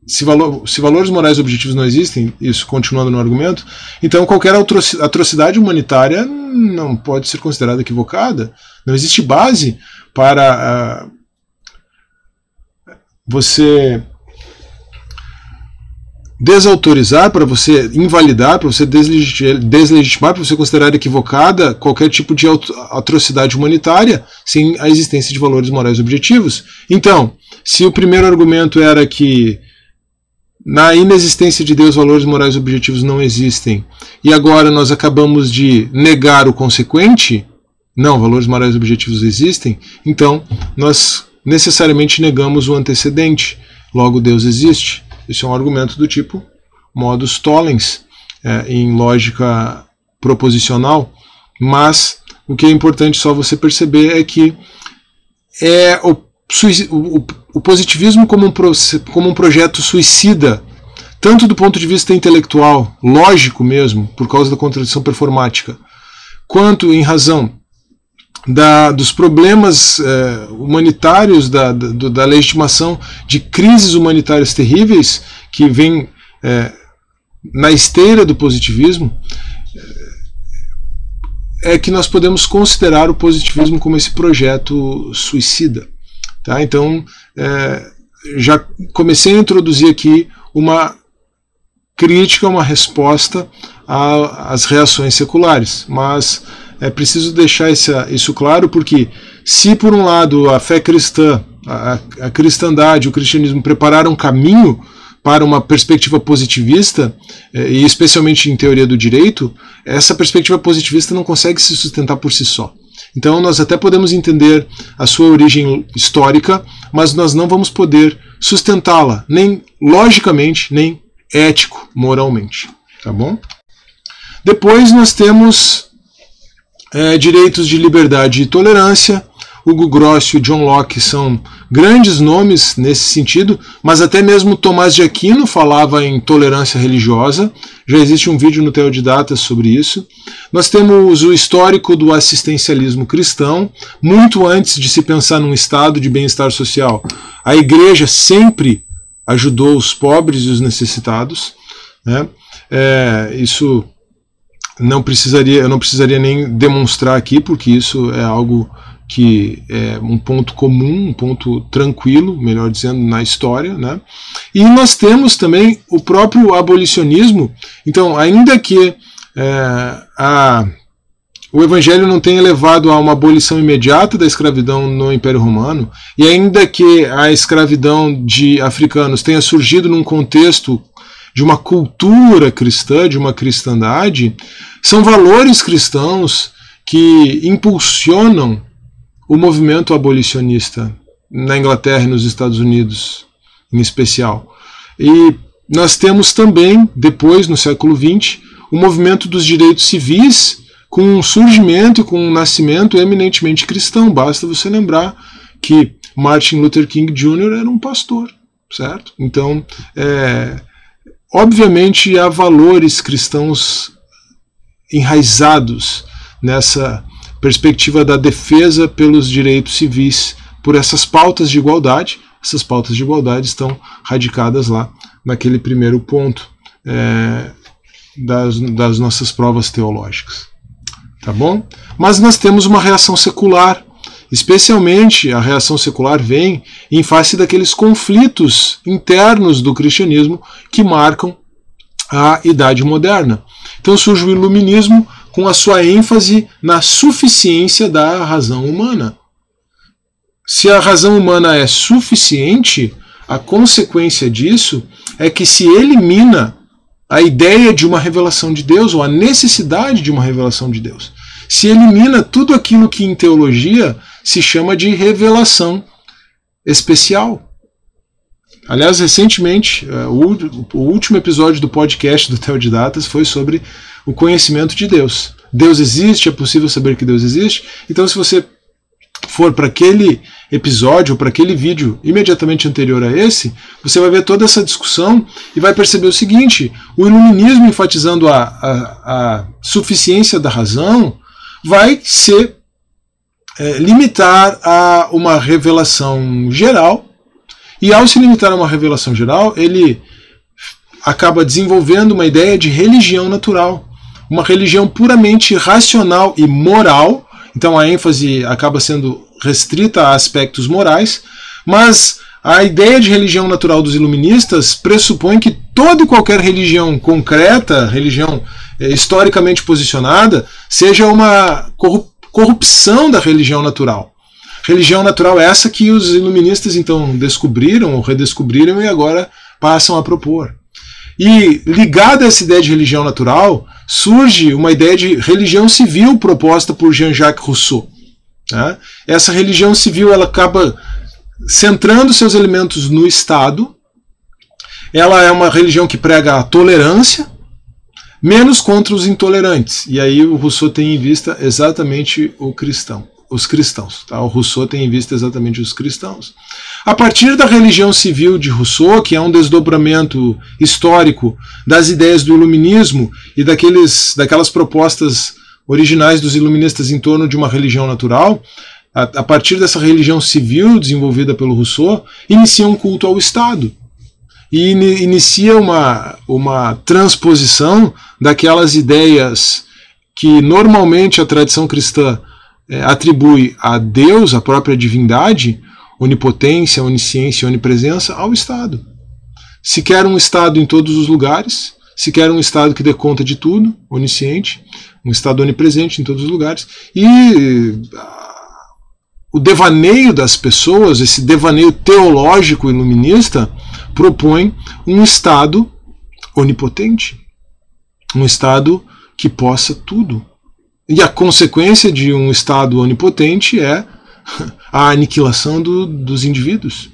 se, valor, se, valores morais objetivos não existem, isso continuando no argumento, então qualquer atrocidade humanitária não pode ser considerada equivocada. Não existe base para uh, você desautorizar, para você invalidar, para você deslegitimar, para você considerar equivocada qualquer tipo de atrocidade humanitária sem a existência de valores morais objetivos. Então, se o primeiro argumento era que na inexistência de Deus, valores morais objetivos não existem. E agora nós acabamos de negar o consequente. Não, valores morais objetivos existem. Então, nós necessariamente negamos o antecedente. Logo, Deus existe. Isso é um argumento do tipo modus tollens, é, em lógica proposicional. Mas o que é importante só você perceber é que é o o, positivismo como um, como um projeto suicida, tanto do ponto de vista intelectual, lógico mesmo, por causa da contradição performática, quanto em razão da, dos problemas eh, humanitários, da, da, da, legitimação de crises humanitárias terríveis que vem eh, na esteira do positivismo, é que nós podemos considerar o positivismo como esse projeto suicida. Tá? Então, é, já comecei a introduzir aqui uma crítica, uma resposta às reações seculares, mas é preciso deixar isso claro porque se por um lado a fé cristã, a, a cristandade, o cristianismo prepararam um caminho para uma perspectiva positivista, é, e especialmente em teoria do direito, essa perspectiva positivista não consegue se sustentar por si só. Então nós até podemos entender a sua origem histórica, mas nós não vamos poder sustentá-la, nem logicamente, nem ético, moralmente. Tá bom? Depois nós temos é, direitos de liberdade e tolerância, Hugo Gross e John Locke são grandes nomes nesse sentido, mas até mesmo Tomás de Aquino falava em tolerância religiosa. Já existe um vídeo no Teodidatas sobre isso. Nós temos o histórico do assistencialismo cristão, muito antes de se pensar num estado de bem-estar social. A igreja sempre ajudou os pobres e os necessitados. Né? É, isso não precisaria, eu não precisaria nem demonstrar aqui, porque isso é algo que é um ponto comum, um ponto tranquilo, melhor dizendo, na história. Né? E nós temos também o próprio abolicionismo. Então, ainda que é, a, o Evangelho não tenha levado a uma abolição imediata da escravidão no Império Romano, e ainda que a escravidão de africanos tenha surgido num contexto de uma cultura cristã, de uma cristandade, são valores cristãos que impulsionam o movimento abolicionista na Inglaterra e nos Estados Unidos, em especial. E nós temos também, depois, no século XX, o movimento dos direitos civis com um surgimento com um nascimento eminentemente cristão. Basta você lembrar que Martin Luther King Jr. era um pastor, certo? Então, é, obviamente, há valores cristãos enraizados nessa perspectiva da defesa pelos direitos civis, por essas pautas de igualdade. Essas pautas de igualdade estão radicadas lá naquele primeiro ponto é, das, das nossas provas teológicas. Tá bom? Mas nós temos uma reação secular. Especialmente a reação secular vem em face daqueles conflitos internos do cristianismo que marcam a Idade Moderna. Então surge o Iluminismo com a sua ênfase na suficiência da razão humana. Se a razão humana é suficiente, a consequência disso é que se elimina a ideia de uma revelação de Deus ou a necessidade de uma revelação de Deus. Se elimina tudo aquilo que em teologia se chama de revelação especial. Aliás, recentemente, é, o último episódio do podcast do Teodidatas foi sobre o conhecimento de Deus. Deus existe, é possível saber que Deus existe. Então, se você for para aquele episódio, para aquele vídeo imediatamente anterior a esse, você vai ver toda essa discussão e vai perceber o seguinte: o iluminismo enfatizando a, a, a suficiência da razão vai ser é, limitar a uma revelação geral, e ao se limitar a uma revelação geral, ele acaba desenvolvendo uma ideia de religião natural, uma religião puramente racional e moral. Então a ênfase acaba sendo restrita a aspectos morais, mas a ideia de religião natural dos iluministas pressupõe que toda e qualquer religião concreta, religião é, historicamente posicionada, seja uma corrupção da religião natural. Religião natural é essa que os iluministas então descobriram ou redescobriram e agora passam a propor. E ligada a essa ideia de religião natural, surge uma ideia de religião civil proposta por Jean-Jacques Rousseau. Né? Essa religião civil ela acaba centrando seus elementos no Estado. Ela é uma religião que prega a tolerância, menos contra os intolerantes. E aí o Rousseau tem em vista exatamente o cristão, os cristãos. Tá? O Rousseau tem em vista exatamente os cristãos. A partir da religião civil de Rousseau, que é um desdobramento histórico das ideias do iluminismo e daqueles, daquelas propostas originais dos iluministas em torno de uma religião natural, a, a partir dessa religião civil desenvolvida pelo Rousseau, inicia um culto ao Estado e inicia uma, uma transposição daquelas ideias que normalmente a tradição cristã atribui a Deus, a própria divindade, onipotência, onisciência onipresença, ao Estado. Se quer um Estado em todos os lugares, se quer um Estado que dê conta de tudo, onisciente, um Estado onipresente em todos os lugares, e o devaneio das pessoas, esse devaneio teológico iluminista, propõe um Estado onipotente, um Estado que possa tudo. E a consequência de um Estado onipotente é a aniquilação do, dos indivíduos.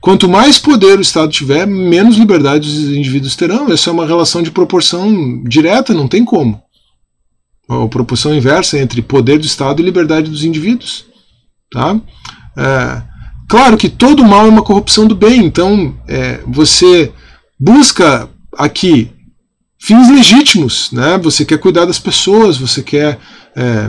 Quanto mais poder o Estado tiver, menos liberdade os indivíduos terão. Essa é uma relação de proporção direta, não tem como. A proporção inversa entre poder do Estado e liberdade dos indivíduos. Tá? É, claro que todo mal é uma corrupção do bem, então é, você busca aqui fins legítimos, né? Você quer cuidar das pessoas, você quer é,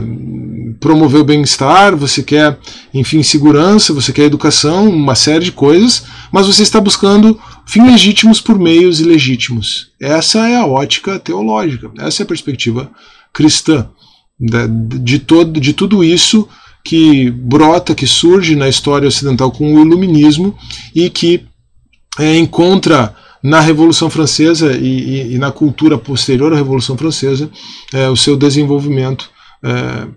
promover o bem-estar, você quer, enfim, segurança, você quer educação, uma série de coisas, mas você está buscando fins legítimos por meios ilegítimos. Essa é a ótica teológica, essa é a perspectiva cristã de, de, todo, de tudo isso que brota, que surge na história ocidental com o iluminismo e que é, encontra na Revolução Francesa e, e, e, na cultura posterior à Revolução Francesa é, o seu desenvolvimento é,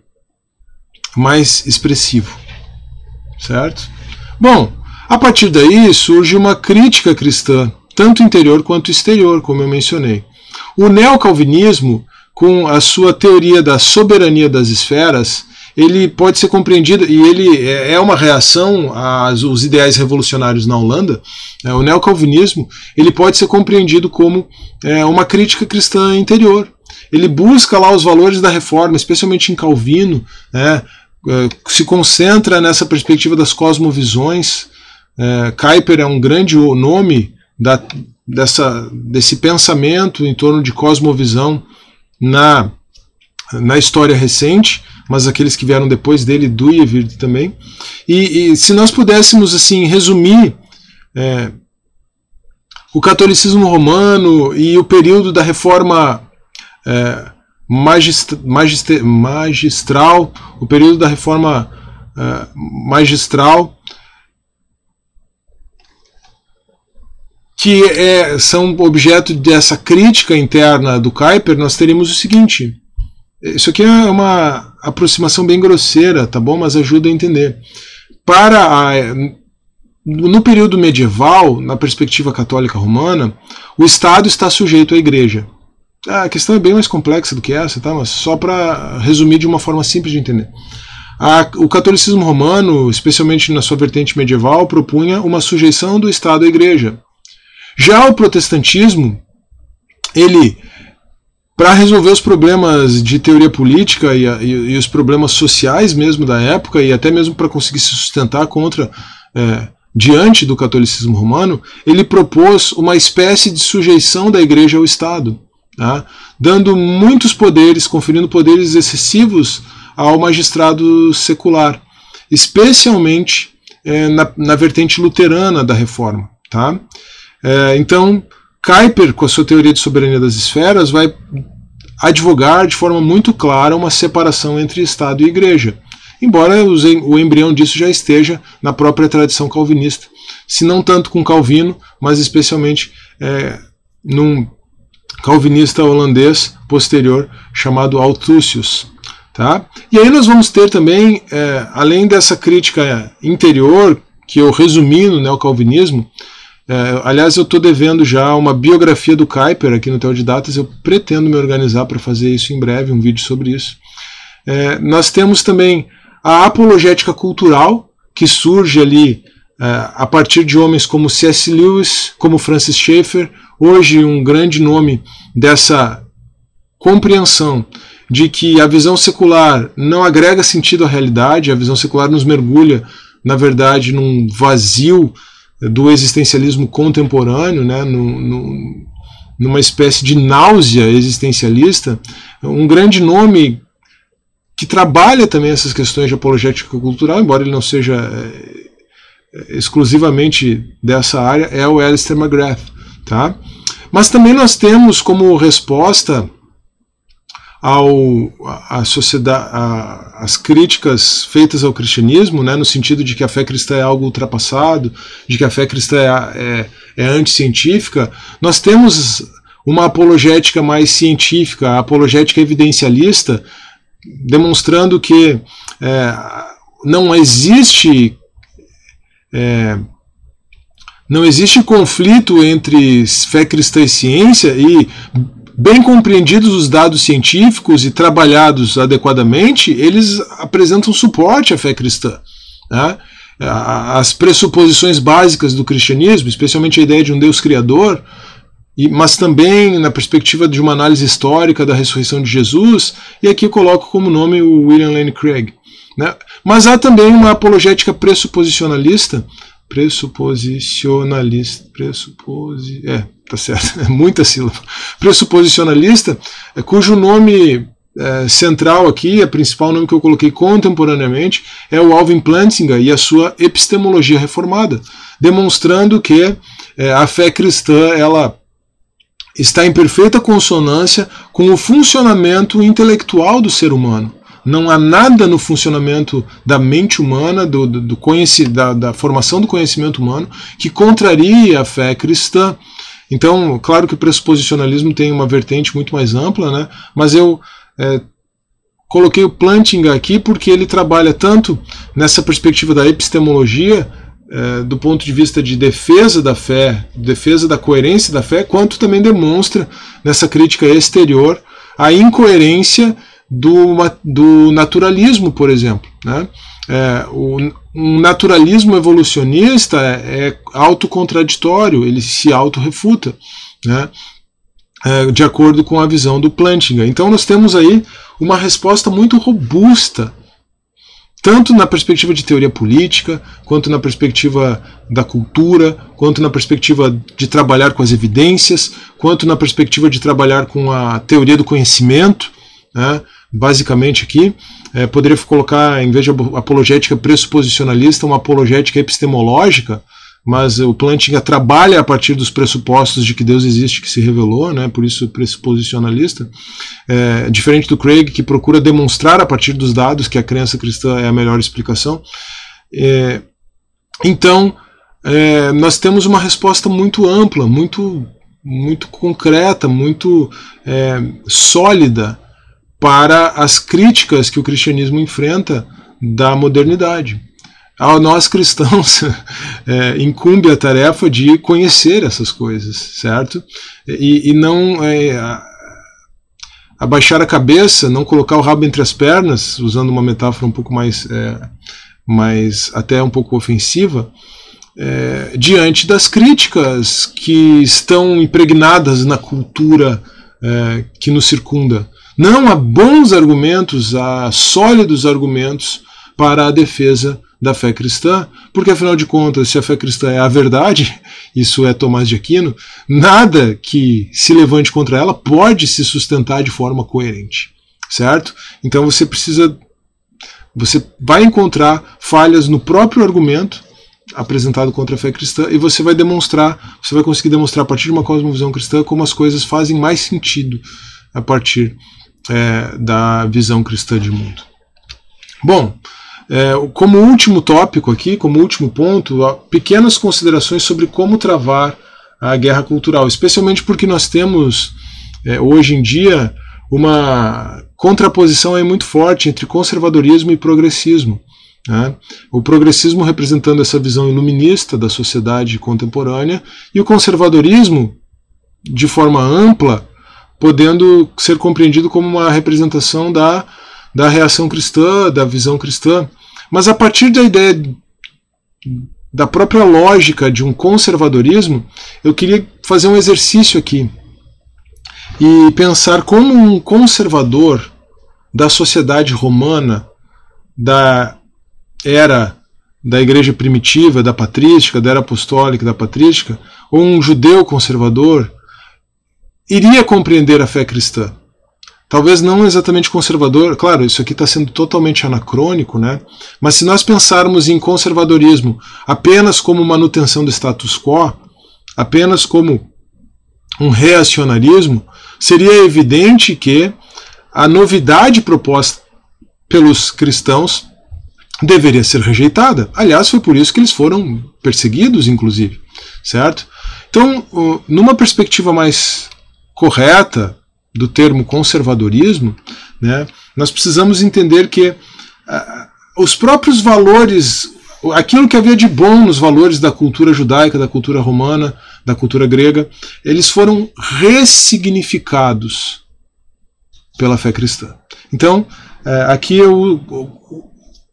mais expressivo. Certo? Bom, a partir daí surge uma crítica cristã, tanto interior quanto exterior, como eu mencionei. O neocalvinismo, com a sua teoria da soberania das esferas, ele pode ser compreendido, e ele é, é uma reação aos ideais revolucionários na Holanda, é, o neocalvinismo, ele pode ser compreendido como é, uma crítica cristã interior. Ele busca lá os valores da reforma, especialmente em Calvino, né, é, se concentra nessa perspectiva das cosmovisões. É, Kuyper é um grande nome da, dessa, desse pensamento em torno de cosmovisão na, na história recente mas aqueles que vieram depois dele, Duyevir também. E, e, se nós pudéssemos assim resumir é, o catolicismo romano e o período da reforma é, magistral, o período da reforma é, magistral, que é, são objeto dessa crítica interna do Kuyper, nós teríamos o seguinte: isso aqui é uma aproximação bem grosseira, tá bom? Mas ajuda a entender. Para a, no período medieval, na perspectiva católica romana, o Estado está sujeito à Igreja. A questão é bem mais complexa do que essa, tá? Mas só para resumir de uma forma simples de entender. A, o catolicismo romano, especialmente na sua vertente medieval, propunha uma sujeição do Estado à Igreja. Já o protestantismo, ele, para resolver os problemas de teoria política e, e, e, os problemas sociais mesmo da época, e até mesmo para conseguir se sustentar contra, é, diante do catolicismo romano, ele propôs uma espécie de sujeição da Igreja ao Estado, tá? dando muitos poderes, conferindo poderes excessivos ao magistrado secular, especialmente é, na, na, vertente luterana da reforma. Tá? É, então, Kuyper, com a sua teoria de soberania das esferas, vai advogar de forma muito clara uma separação entre Estado e Igreja, embora o embrião disso já esteja na própria tradição calvinista, se não tanto com Calvino, mas especialmente é, num calvinista holandês posterior chamado Althusius. Tá? E aí nós vamos ter também, é, além dessa crítica interior, que eu resumi no neocalvinismo, é, aliás, eu estou devendo já uma biografia do Kuiper aqui no Teodidatas, eu pretendo me organizar para fazer isso em breve, um vídeo sobre isso. É, nós temos também a apologética cultural, que surge ali é, a partir de homens como C.S. Lewis, como Francis Schaeffer, hoje um grande nome dessa compreensão de que a visão secular não agrega sentido à realidade, a visão secular nos mergulha, na verdade, num vazio do existencialismo contemporâneo, né, no, no, numa espécie de náusea existencialista. Um grande nome que trabalha também essas questões de apologética cultural, embora ele não seja é, exclusivamente dessa área, é o Alistair McGrath. Tá? Mas também nós temos como resposta ao a sociedade, a, as críticas feitas ao cristianismo, né, no sentido de que a fé cristã é algo ultrapassado, de que a fé cristã é, é, é anticientífica, nós temos uma apologética mais científica, a apologética evidencialista, demonstrando que é, não existe é, não existe conflito entre fé cristã e ciência e Bem compreendidos os dados científicos e trabalhados adequadamente, eles apresentam suporte à fé cristã. Né? As pressuposições básicas do cristianismo, especialmente a ideia de um Deus criador, mas também na perspectiva de uma análise histórica da ressurreição de Jesus, e aqui eu coloco como nome o William Lane Craig. Né? Mas há também uma apologética pressuposicionalista, pressuposicionalista, pressuposi, é, tá certo, é muita sílaba, pressuposicionalista, é, cujo nome é, central aqui, a principal nome que eu coloquei contemporaneamente, é o Alvin Plantinga e a sua epistemologia reformada, demonstrando que é, a fé cristã ela está em perfeita consonância com o funcionamento intelectual do ser humano. Não há nada no funcionamento da mente humana, do, do, do da, da formação do conhecimento humano, que contraria a fé cristã. Então, claro que o pressuposicionalismo tem uma vertente muito mais ampla, né? mas eu é, coloquei o Plantinga aqui porque ele trabalha tanto nessa perspectiva da epistemologia, é, do ponto de vista de defesa da fé, defesa da coerência da fé, quanto também demonstra nessa crítica exterior a incoerência do, do naturalismo, por exemplo. Né? É, o, um naturalismo evolucionista é, é autocontraditório, ele se autorrefuta, né? É, de acordo com a visão do Plantinga. Então nós temos aí uma resposta muito robusta, tanto na perspectiva de teoria política, quanto na perspectiva da cultura, quanto na perspectiva de trabalhar com as evidências, quanto na perspectiva de trabalhar com a teoria do conhecimento. Né? Basicamente aqui. É, poderia colocar, em vez de apologética pressuposicionalista, uma apologética epistemológica, mas o Plantinga trabalha a partir dos pressupostos de que Deus existe, que se revelou, né, por isso pressuposicionalista, é, diferente do Craig, que procura demonstrar a partir dos dados que a crença cristã é a melhor explicação. É, então, é, nós temos uma resposta muito ampla, muito, muito concreta, muito é, sólida para as críticas que o cristianismo enfrenta da modernidade. A nós cristãos é, incumbe a tarefa de conhecer essas coisas, certo? E, e não é, abaixar a cabeça, não colocar o rabo entre as pernas, usando uma metáfora um pouco mais, é, mais até um pouco ofensiva, é, diante das críticas que estão impregnadas na cultura é, que nos circunda. Não há bons argumentos, há sólidos argumentos para a defesa da fé cristã, porque afinal de contas, se a fé cristã é a verdade, isso é Tomás de Aquino, nada que se levante contra ela pode se sustentar de forma coerente, certo? Então você precisa você vai encontrar falhas no próprio argumento apresentado contra a fé cristã e você vai demonstrar, você vai conseguir demonstrar a partir de uma cosmovisão cristã como as coisas fazem mais sentido a partir é, da visão cristã de mundo. Bom, é, como último tópico aqui, como último ponto, pequenas considerações sobre como travar a guerra cultural, especialmente porque nós temos é, hoje em dia uma contraposição aí muito forte entre conservadorismo e progressismo. Né? O progressismo representando essa visão iluminista da sociedade contemporânea e o conservadorismo, de forma ampla, podendo ser compreendido como uma representação da, da reação cristã, da visão cristã. Mas a partir da ideia da própria lógica de um conservadorismo, eu queria fazer um exercício aqui e pensar como um conservador da sociedade romana, da era da igreja primitiva, da patrística, da era apostólica, da patrística, ou um judeu conservador, iria compreender a fé cristã talvez não exatamente conservador, claro, isso aqui está sendo totalmente anacrônico, né? Mas se nós pensarmos em conservadorismo apenas como manutenção do status quo, apenas como um reacionarismo, seria evidente que a novidade proposta pelos cristãos deveria ser rejeitada. Aliás, foi por isso que eles foram perseguidos, inclusive, certo? Então, numa perspectiva mais correta, do termo conservadorismo, né, nós precisamos entender que uh, os próprios valores, aquilo que havia de bom nos valores da cultura judaica, da cultura romana, da cultura grega, eles foram ressignificados pela fé cristã. Então, uh, aqui eu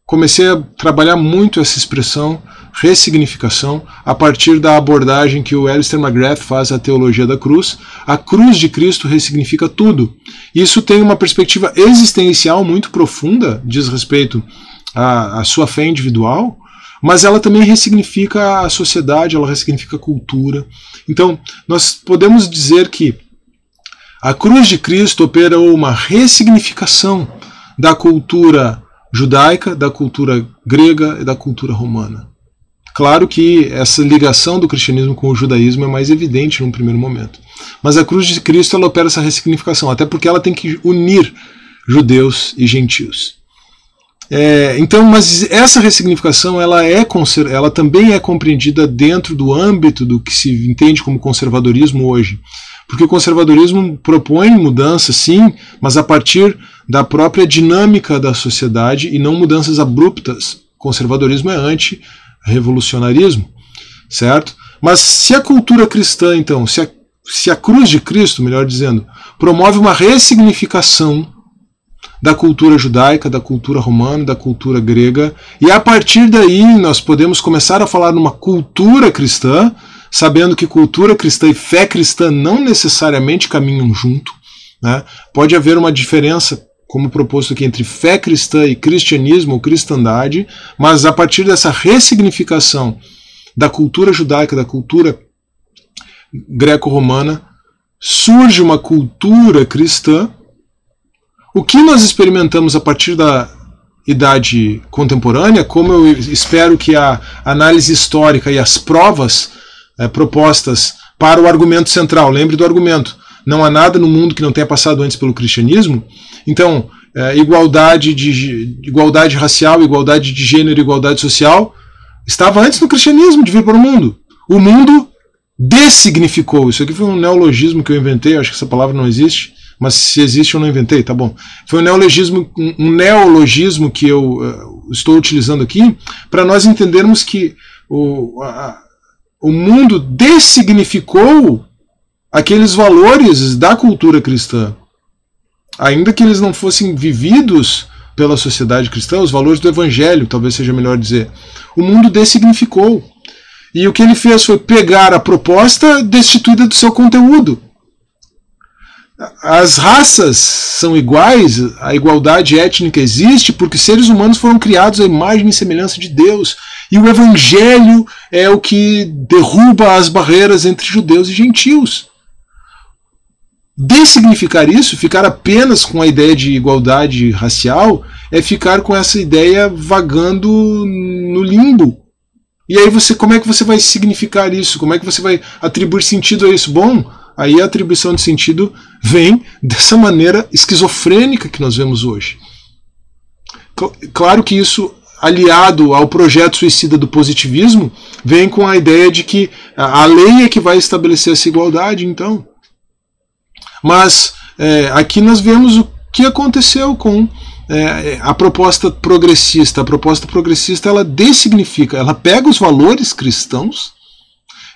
comecei a trabalhar muito essa expressão ressignificação a partir da abordagem que o Alistair McGrath faz à teologia da cruz. A cruz de Cristo ressignifica tudo. Isso tem uma perspectiva existencial muito profunda, diz respeito à, à sua fé individual, mas ela também ressignifica a sociedade, ela ressignifica a cultura. Então, nós podemos dizer que a cruz de Cristo operou uma ressignificação da cultura judaica, da cultura grega e da cultura romana. Claro que essa ligação do cristianismo com o judaísmo é mais evidente num primeiro momento. Mas a cruz de Cristo ela opera essa ressignificação, até porque ela tem que unir judeus e gentios. É, então, mas essa ressignificação ela, é, ela também é compreendida dentro do âmbito do que se entende como conservadorismo hoje. Porque o conservadorismo propõe mudanças, sim, mas a partir da própria dinâmica da sociedade e não mudanças abruptas. O conservadorismo é anti revolucionarismo, certo? Mas se a cultura cristã, então, se a, se a cruz de Cristo, melhor dizendo, promove uma ressignificação da cultura judaica, da cultura romana, da cultura grega, e a partir daí nós podemos começar a falar numa cultura cristã, sabendo que cultura cristã e fé cristã não necessariamente caminham junto. Né? Pode haver uma diferença como proposto aqui entre fé cristã e cristianismo ou cristandade, mas a partir dessa ressignificação da cultura judaica, da cultura greco-romana, surge uma cultura cristã. O que nós experimentamos a partir da idade contemporânea, como eu espero que a análise histórica e as provas é, propostas para o argumento central, lembre do argumento, não há nada no mundo que não tenha passado antes pelo cristianismo, então, é, igualdade, de, igualdade racial, igualdade de gênero, igualdade social, estava antes do cristianismo de vir para o mundo. O mundo dessignificou. Isso aqui foi um neologismo que eu inventei, acho que essa palavra não existe, mas se existe eu não inventei, tá bom. Foi um neologismo, um neologismo que eu uh, estou utilizando aqui para nós entendermos que o, a, o mundo dessignificou aqueles valores da cultura cristã. ainda que eles não fossem vividos pela sociedade cristã, os valores do evangelho, talvez seja melhor dizer, o mundo dessignificou. E o que ele fez foi pegar a proposta destituída do seu conteúdo. As raças são iguais, a igualdade étnica existe porque seres humanos foram criados à imagem e semelhança de Deus. E o evangelho é o que derruba as barreiras entre judeus e gentios. Dessignificar isso, ficar apenas com a ideia de igualdade racial, é ficar com essa ideia vagando no limbo. E aí você, como é que você vai significar isso? Como é que você vai atribuir sentido a isso? Bom, aí a atribuição de sentido vem dessa maneira esquizofrênica que nós vemos hoje. Claro que isso aliado ao projeto suicida do positivismo, vem com a ideia de que a lei é que vai estabelecer essa igualdade, então. Mas é, aqui nós vemos o que aconteceu com é, a proposta progressista. A proposta progressista ela dessignifica, ela pega os valores cristãos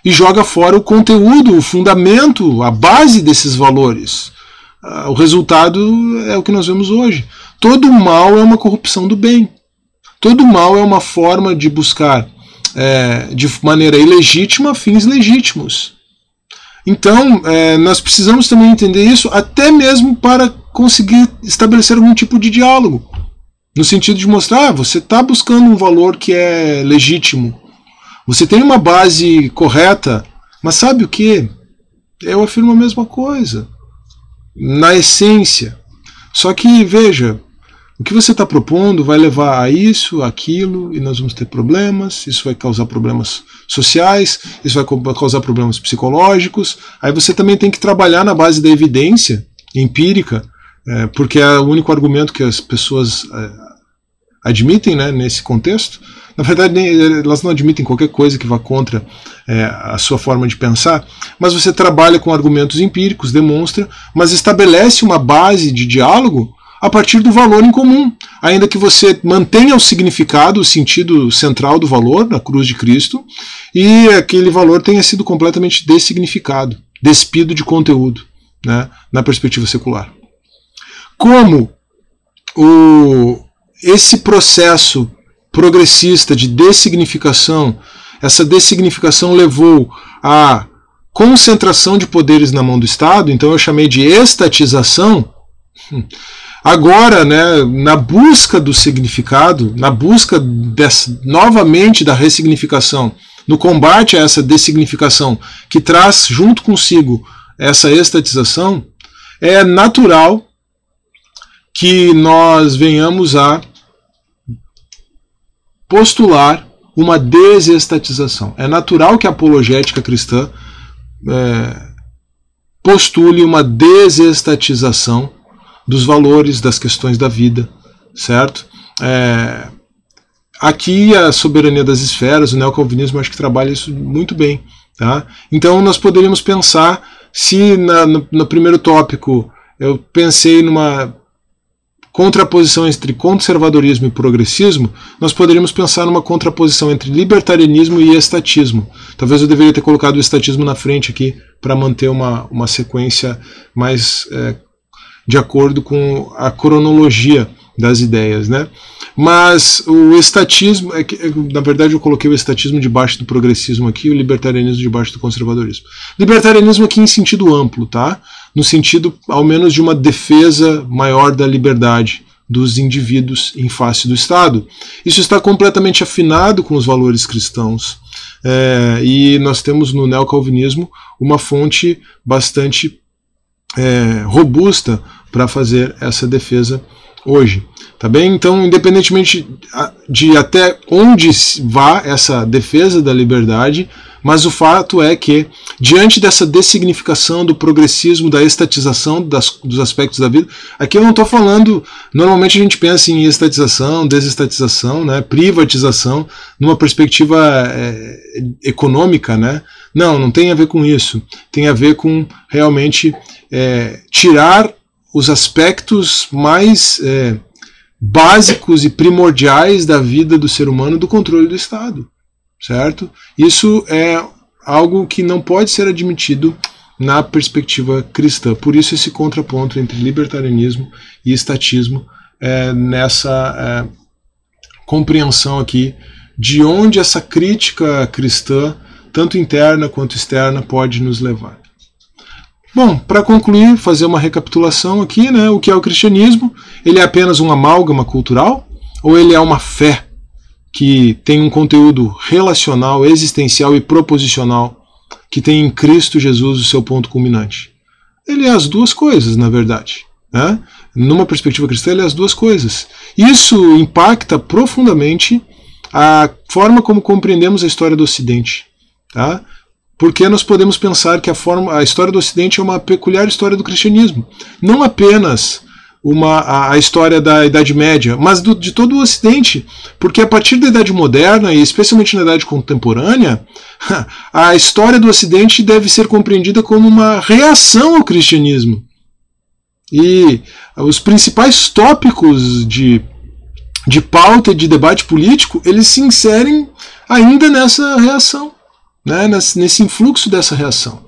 e joga fora o conteúdo, o fundamento, a base desses valores. Ah, o resultado é o que nós vemos hoje. Todo mal é uma corrupção do bem. Todo mal é uma forma de buscar é, de maneira ilegítima fins legítimos. Então, é, nós precisamos também entender isso, até mesmo para conseguir estabelecer algum tipo de diálogo. No sentido de mostrar, ah, você está buscando um valor que é legítimo. Você tem uma base correta, mas sabe o que? Eu afirmo a mesma coisa. Na essência. Só que, veja, o que você está propondo vai levar a isso, aquilo, e nós vamos ter problemas, isso vai causar problemas sociais, isso vai causar problemas psicológicos. Aí você também tem que trabalhar na base da evidência empírica, é, porque é o único argumento que as pessoas é, admitem né, nesse contexto. Na verdade, elas não admitem qualquer coisa que vá contra é, a sua forma de pensar, mas você trabalha com argumentos empíricos, demonstra, mas estabelece uma base de diálogo a partir do valor em comum, ainda que você mantenha o significado, o sentido central do valor, da cruz de Cristo, e aquele valor tenha sido completamente dessignificado, despido de conteúdo, né, na perspectiva secular. Como o, esse processo progressista de dessignificação, essa dessignificação levou à concentração de poderes na mão do Estado, então eu chamei de estatização. Agora, né, na busca do significado, na busca dessa, novamente da ressignificação, no combate a essa dessignificação que traz junto consigo essa estatização, é natural que nós venhamos a postular uma desestatização. É natural que a apologética cristã é, postule uma desestatização dos valores, das questões da vida, certo? É, aqui a soberania das esferas, o neocalvinismo acho que trabalha isso muito bem. Tá? Então nós poderíamos pensar se na, no, no primeiro tópico eu pensei numa contraposição entre conservadorismo e progressismo, nós poderíamos pensar numa contraposição entre libertarianismo e estatismo. Talvez eu deveria ter colocado o estatismo na frente aqui para manter uma, uma sequência mais é, de acordo com a cronologia das ideias, né? Mas o estatismo, é que, é, na verdade eu coloquei o estatismo debaixo do progressismo aqui o libertarianismo debaixo do conservadorismo. Libertarianismo aqui em sentido amplo, tá? No sentido, ao menos, de uma defesa maior da liberdade dos indivíduos em face do Estado. Isso está completamente afinado com os valores cristãos. É, e nós temos no neocalvinismo uma fonte bastante é, robusta para fazer essa defesa hoje. Tá bem? Então, independentemente de até onde vá essa defesa da liberdade, mas o fato é que, diante dessa dessignificação do progressismo, da estatização das, dos aspectos da vida, aqui eu não estou falando. Normalmente a gente pensa em estatização, desestatização, né, privatização, numa perspectiva é, econômica, né? Não, não tem a ver com isso. Tem a ver com realmente é, tirar os aspectos mais é, básicos e primordiais da vida do ser humano do controle do Estado, certo? Isso é algo que não pode ser admitido na perspectiva cristã. Por isso, esse contraponto entre libertarianismo e estatismo é, nessa é, compreensão aqui de onde essa crítica cristã, tanto interna quanto externa, pode nos levar. Bom, para concluir, fazer uma recapitulação aqui, né? O que é o cristianismo? Ele é apenas um amálgama cultural ou ele é uma fé que tem um conteúdo relacional, existencial e proposicional que tem em Cristo Jesus o seu ponto culminante? Ele é as duas coisas, na verdade. Né? Numa perspectiva cristã, ele é as duas coisas. Isso impacta profundamente a forma como compreendemos a história do Ocidente. Tá? Porque nós podemos pensar que a, forma, a história do Ocidente é uma peculiar história do cristianismo. Não apenas uma, a, a história da Idade Média, mas do, de todo o Ocidente. Porque a partir da Idade Moderna, e especialmente na Idade Contemporânea, a história do Ocidente deve ser compreendida como uma reação ao cristianismo. E os principais tópicos de, de pauta e de debate político, eles se inserem ainda nessa reação né, nesse influxo dessa reação.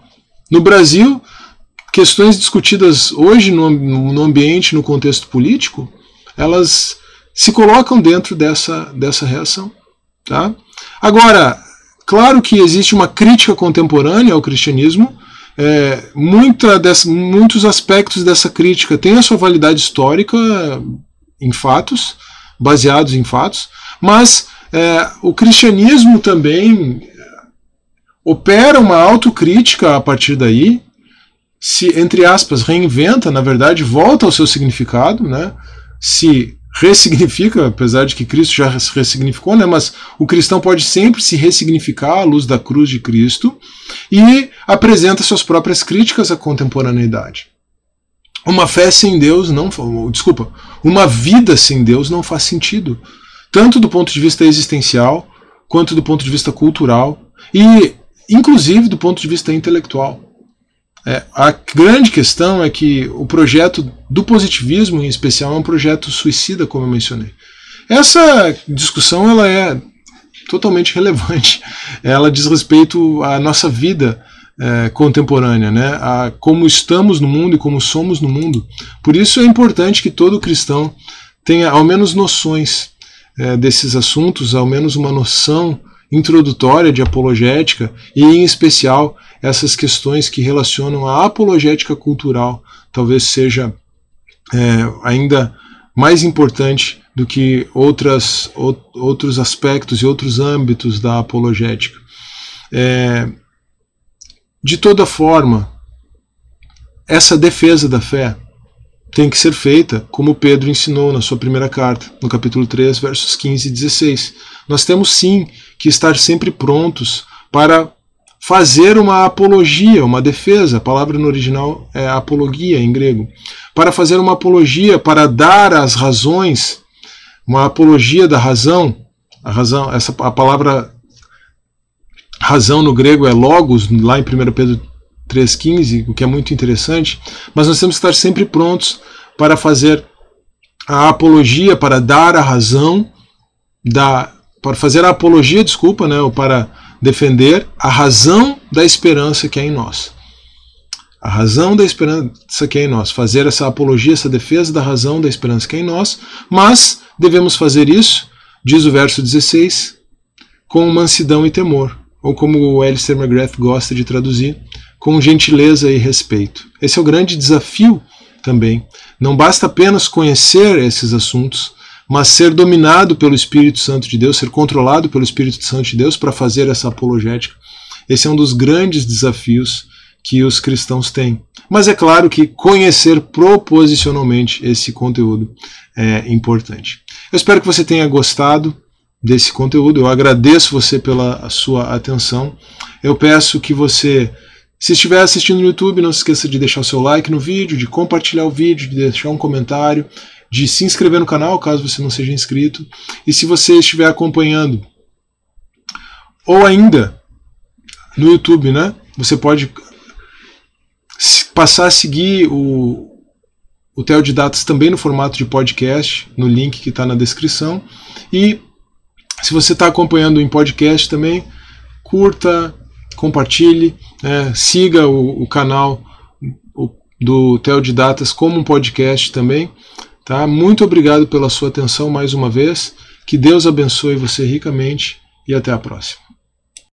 No Brasil, questões discutidas hoje no, no ambiente, no contexto político, elas se colocam dentro dessa, dessa reação. Tá? Agora, claro que existe uma crítica contemporânea ao cristianismo, é, muita dessa, muitos aspectos dessa crítica têm a sua validade histórica em fatos, baseados em fatos, mas é, o cristianismo também opera uma autocrítica a partir daí, se, entre aspas, reinventa, na verdade, volta ao seu significado, né? se ressignifica, apesar de que Cristo já ressignificou, né? mas o cristão pode sempre se ressignificar à luz da cruz de Cristo e apresenta suas próprias críticas à contemporaneidade. Uma fé sem Deus não. Desculpa, uma vida sem Deus não faz sentido, tanto do ponto de vista existencial quanto do ponto de vista cultural. E inclusive do ponto de vista intelectual. É, a grande questão é que o projeto do positivismo, em especial, é um projeto suicida, como eu mencionei. Essa discussão ela é totalmente relevante. Ela diz respeito à nossa vida é, contemporânea, né? a como estamos no mundo e como somos no mundo. Por isso é importante que todo cristão tenha ao menos noções é, desses assuntos, ao menos uma noção introdutória de apologética e, em especial, essas questões que relacionam a apologética cultural talvez seja é, ainda mais importante do que outras, outros aspectos e outros âmbitos da apologética. É, de toda forma, essa defesa da fé tem que ser feita como Pedro ensinou na sua primeira carta, no capítulo 3, versos 15 e 16. Nós temos sim que estar sempre prontos para fazer uma apologia, uma defesa. A palavra no original é apologia em grego. Para fazer uma apologia, para dar as razões, uma apologia da razão. A razão, essa a palavra razão no grego é logos, lá em 1 Pedro 3,15, o que é muito interessante, mas nós temos que estar sempre prontos para fazer a apologia, para dar a razão da para fazer a apologia, desculpa, né, ou para defender a razão da esperança que é em nós. A razão da esperança que é em nós. Fazer essa apologia, essa defesa da razão da esperança que é em nós, mas devemos fazer isso, diz o verso 16, com mansidão e temor, ou como o Alistair McGrath gosta de traduzir, com gentileza e respeito. Esse é o grande desafio também. Não basta apenas conhecer esses assuntos, mas ser dominado pelo Espírito Santo de Deus, ser controlado pelo Espírito Santo de Deus para fazer essa apologética. Esse é um dos grandes desafios que os cristãos têm. Mas é claro que conhecer proposicionalmente esse conteúdo é importante. Eu espero que você tenha gostado desse conteúdo. Eu agradeço você pela sua atenção. Eu peço que você, se estiver assistindo no YouTube, não se esqueça de deixar o seu like no vídeo, de compartilhar o vídeo, de deixar um comentário de se inscrever no canal, caso você não seja inscrito. E se você estiver acompanhando, ou ainda no YouTube, né? Você pode passar a seguir o, o Theo de Datas também no formato de podcast, no link que está na descrição. E se você está acompanhando em podcast também, curta, compartilhe né? siga o, o canal do Theo de Datas como um podcast também. Tá? Muito obrigado pela sua atenção mais uma vez. Que Deus abençoe você ricamente e até a próxima.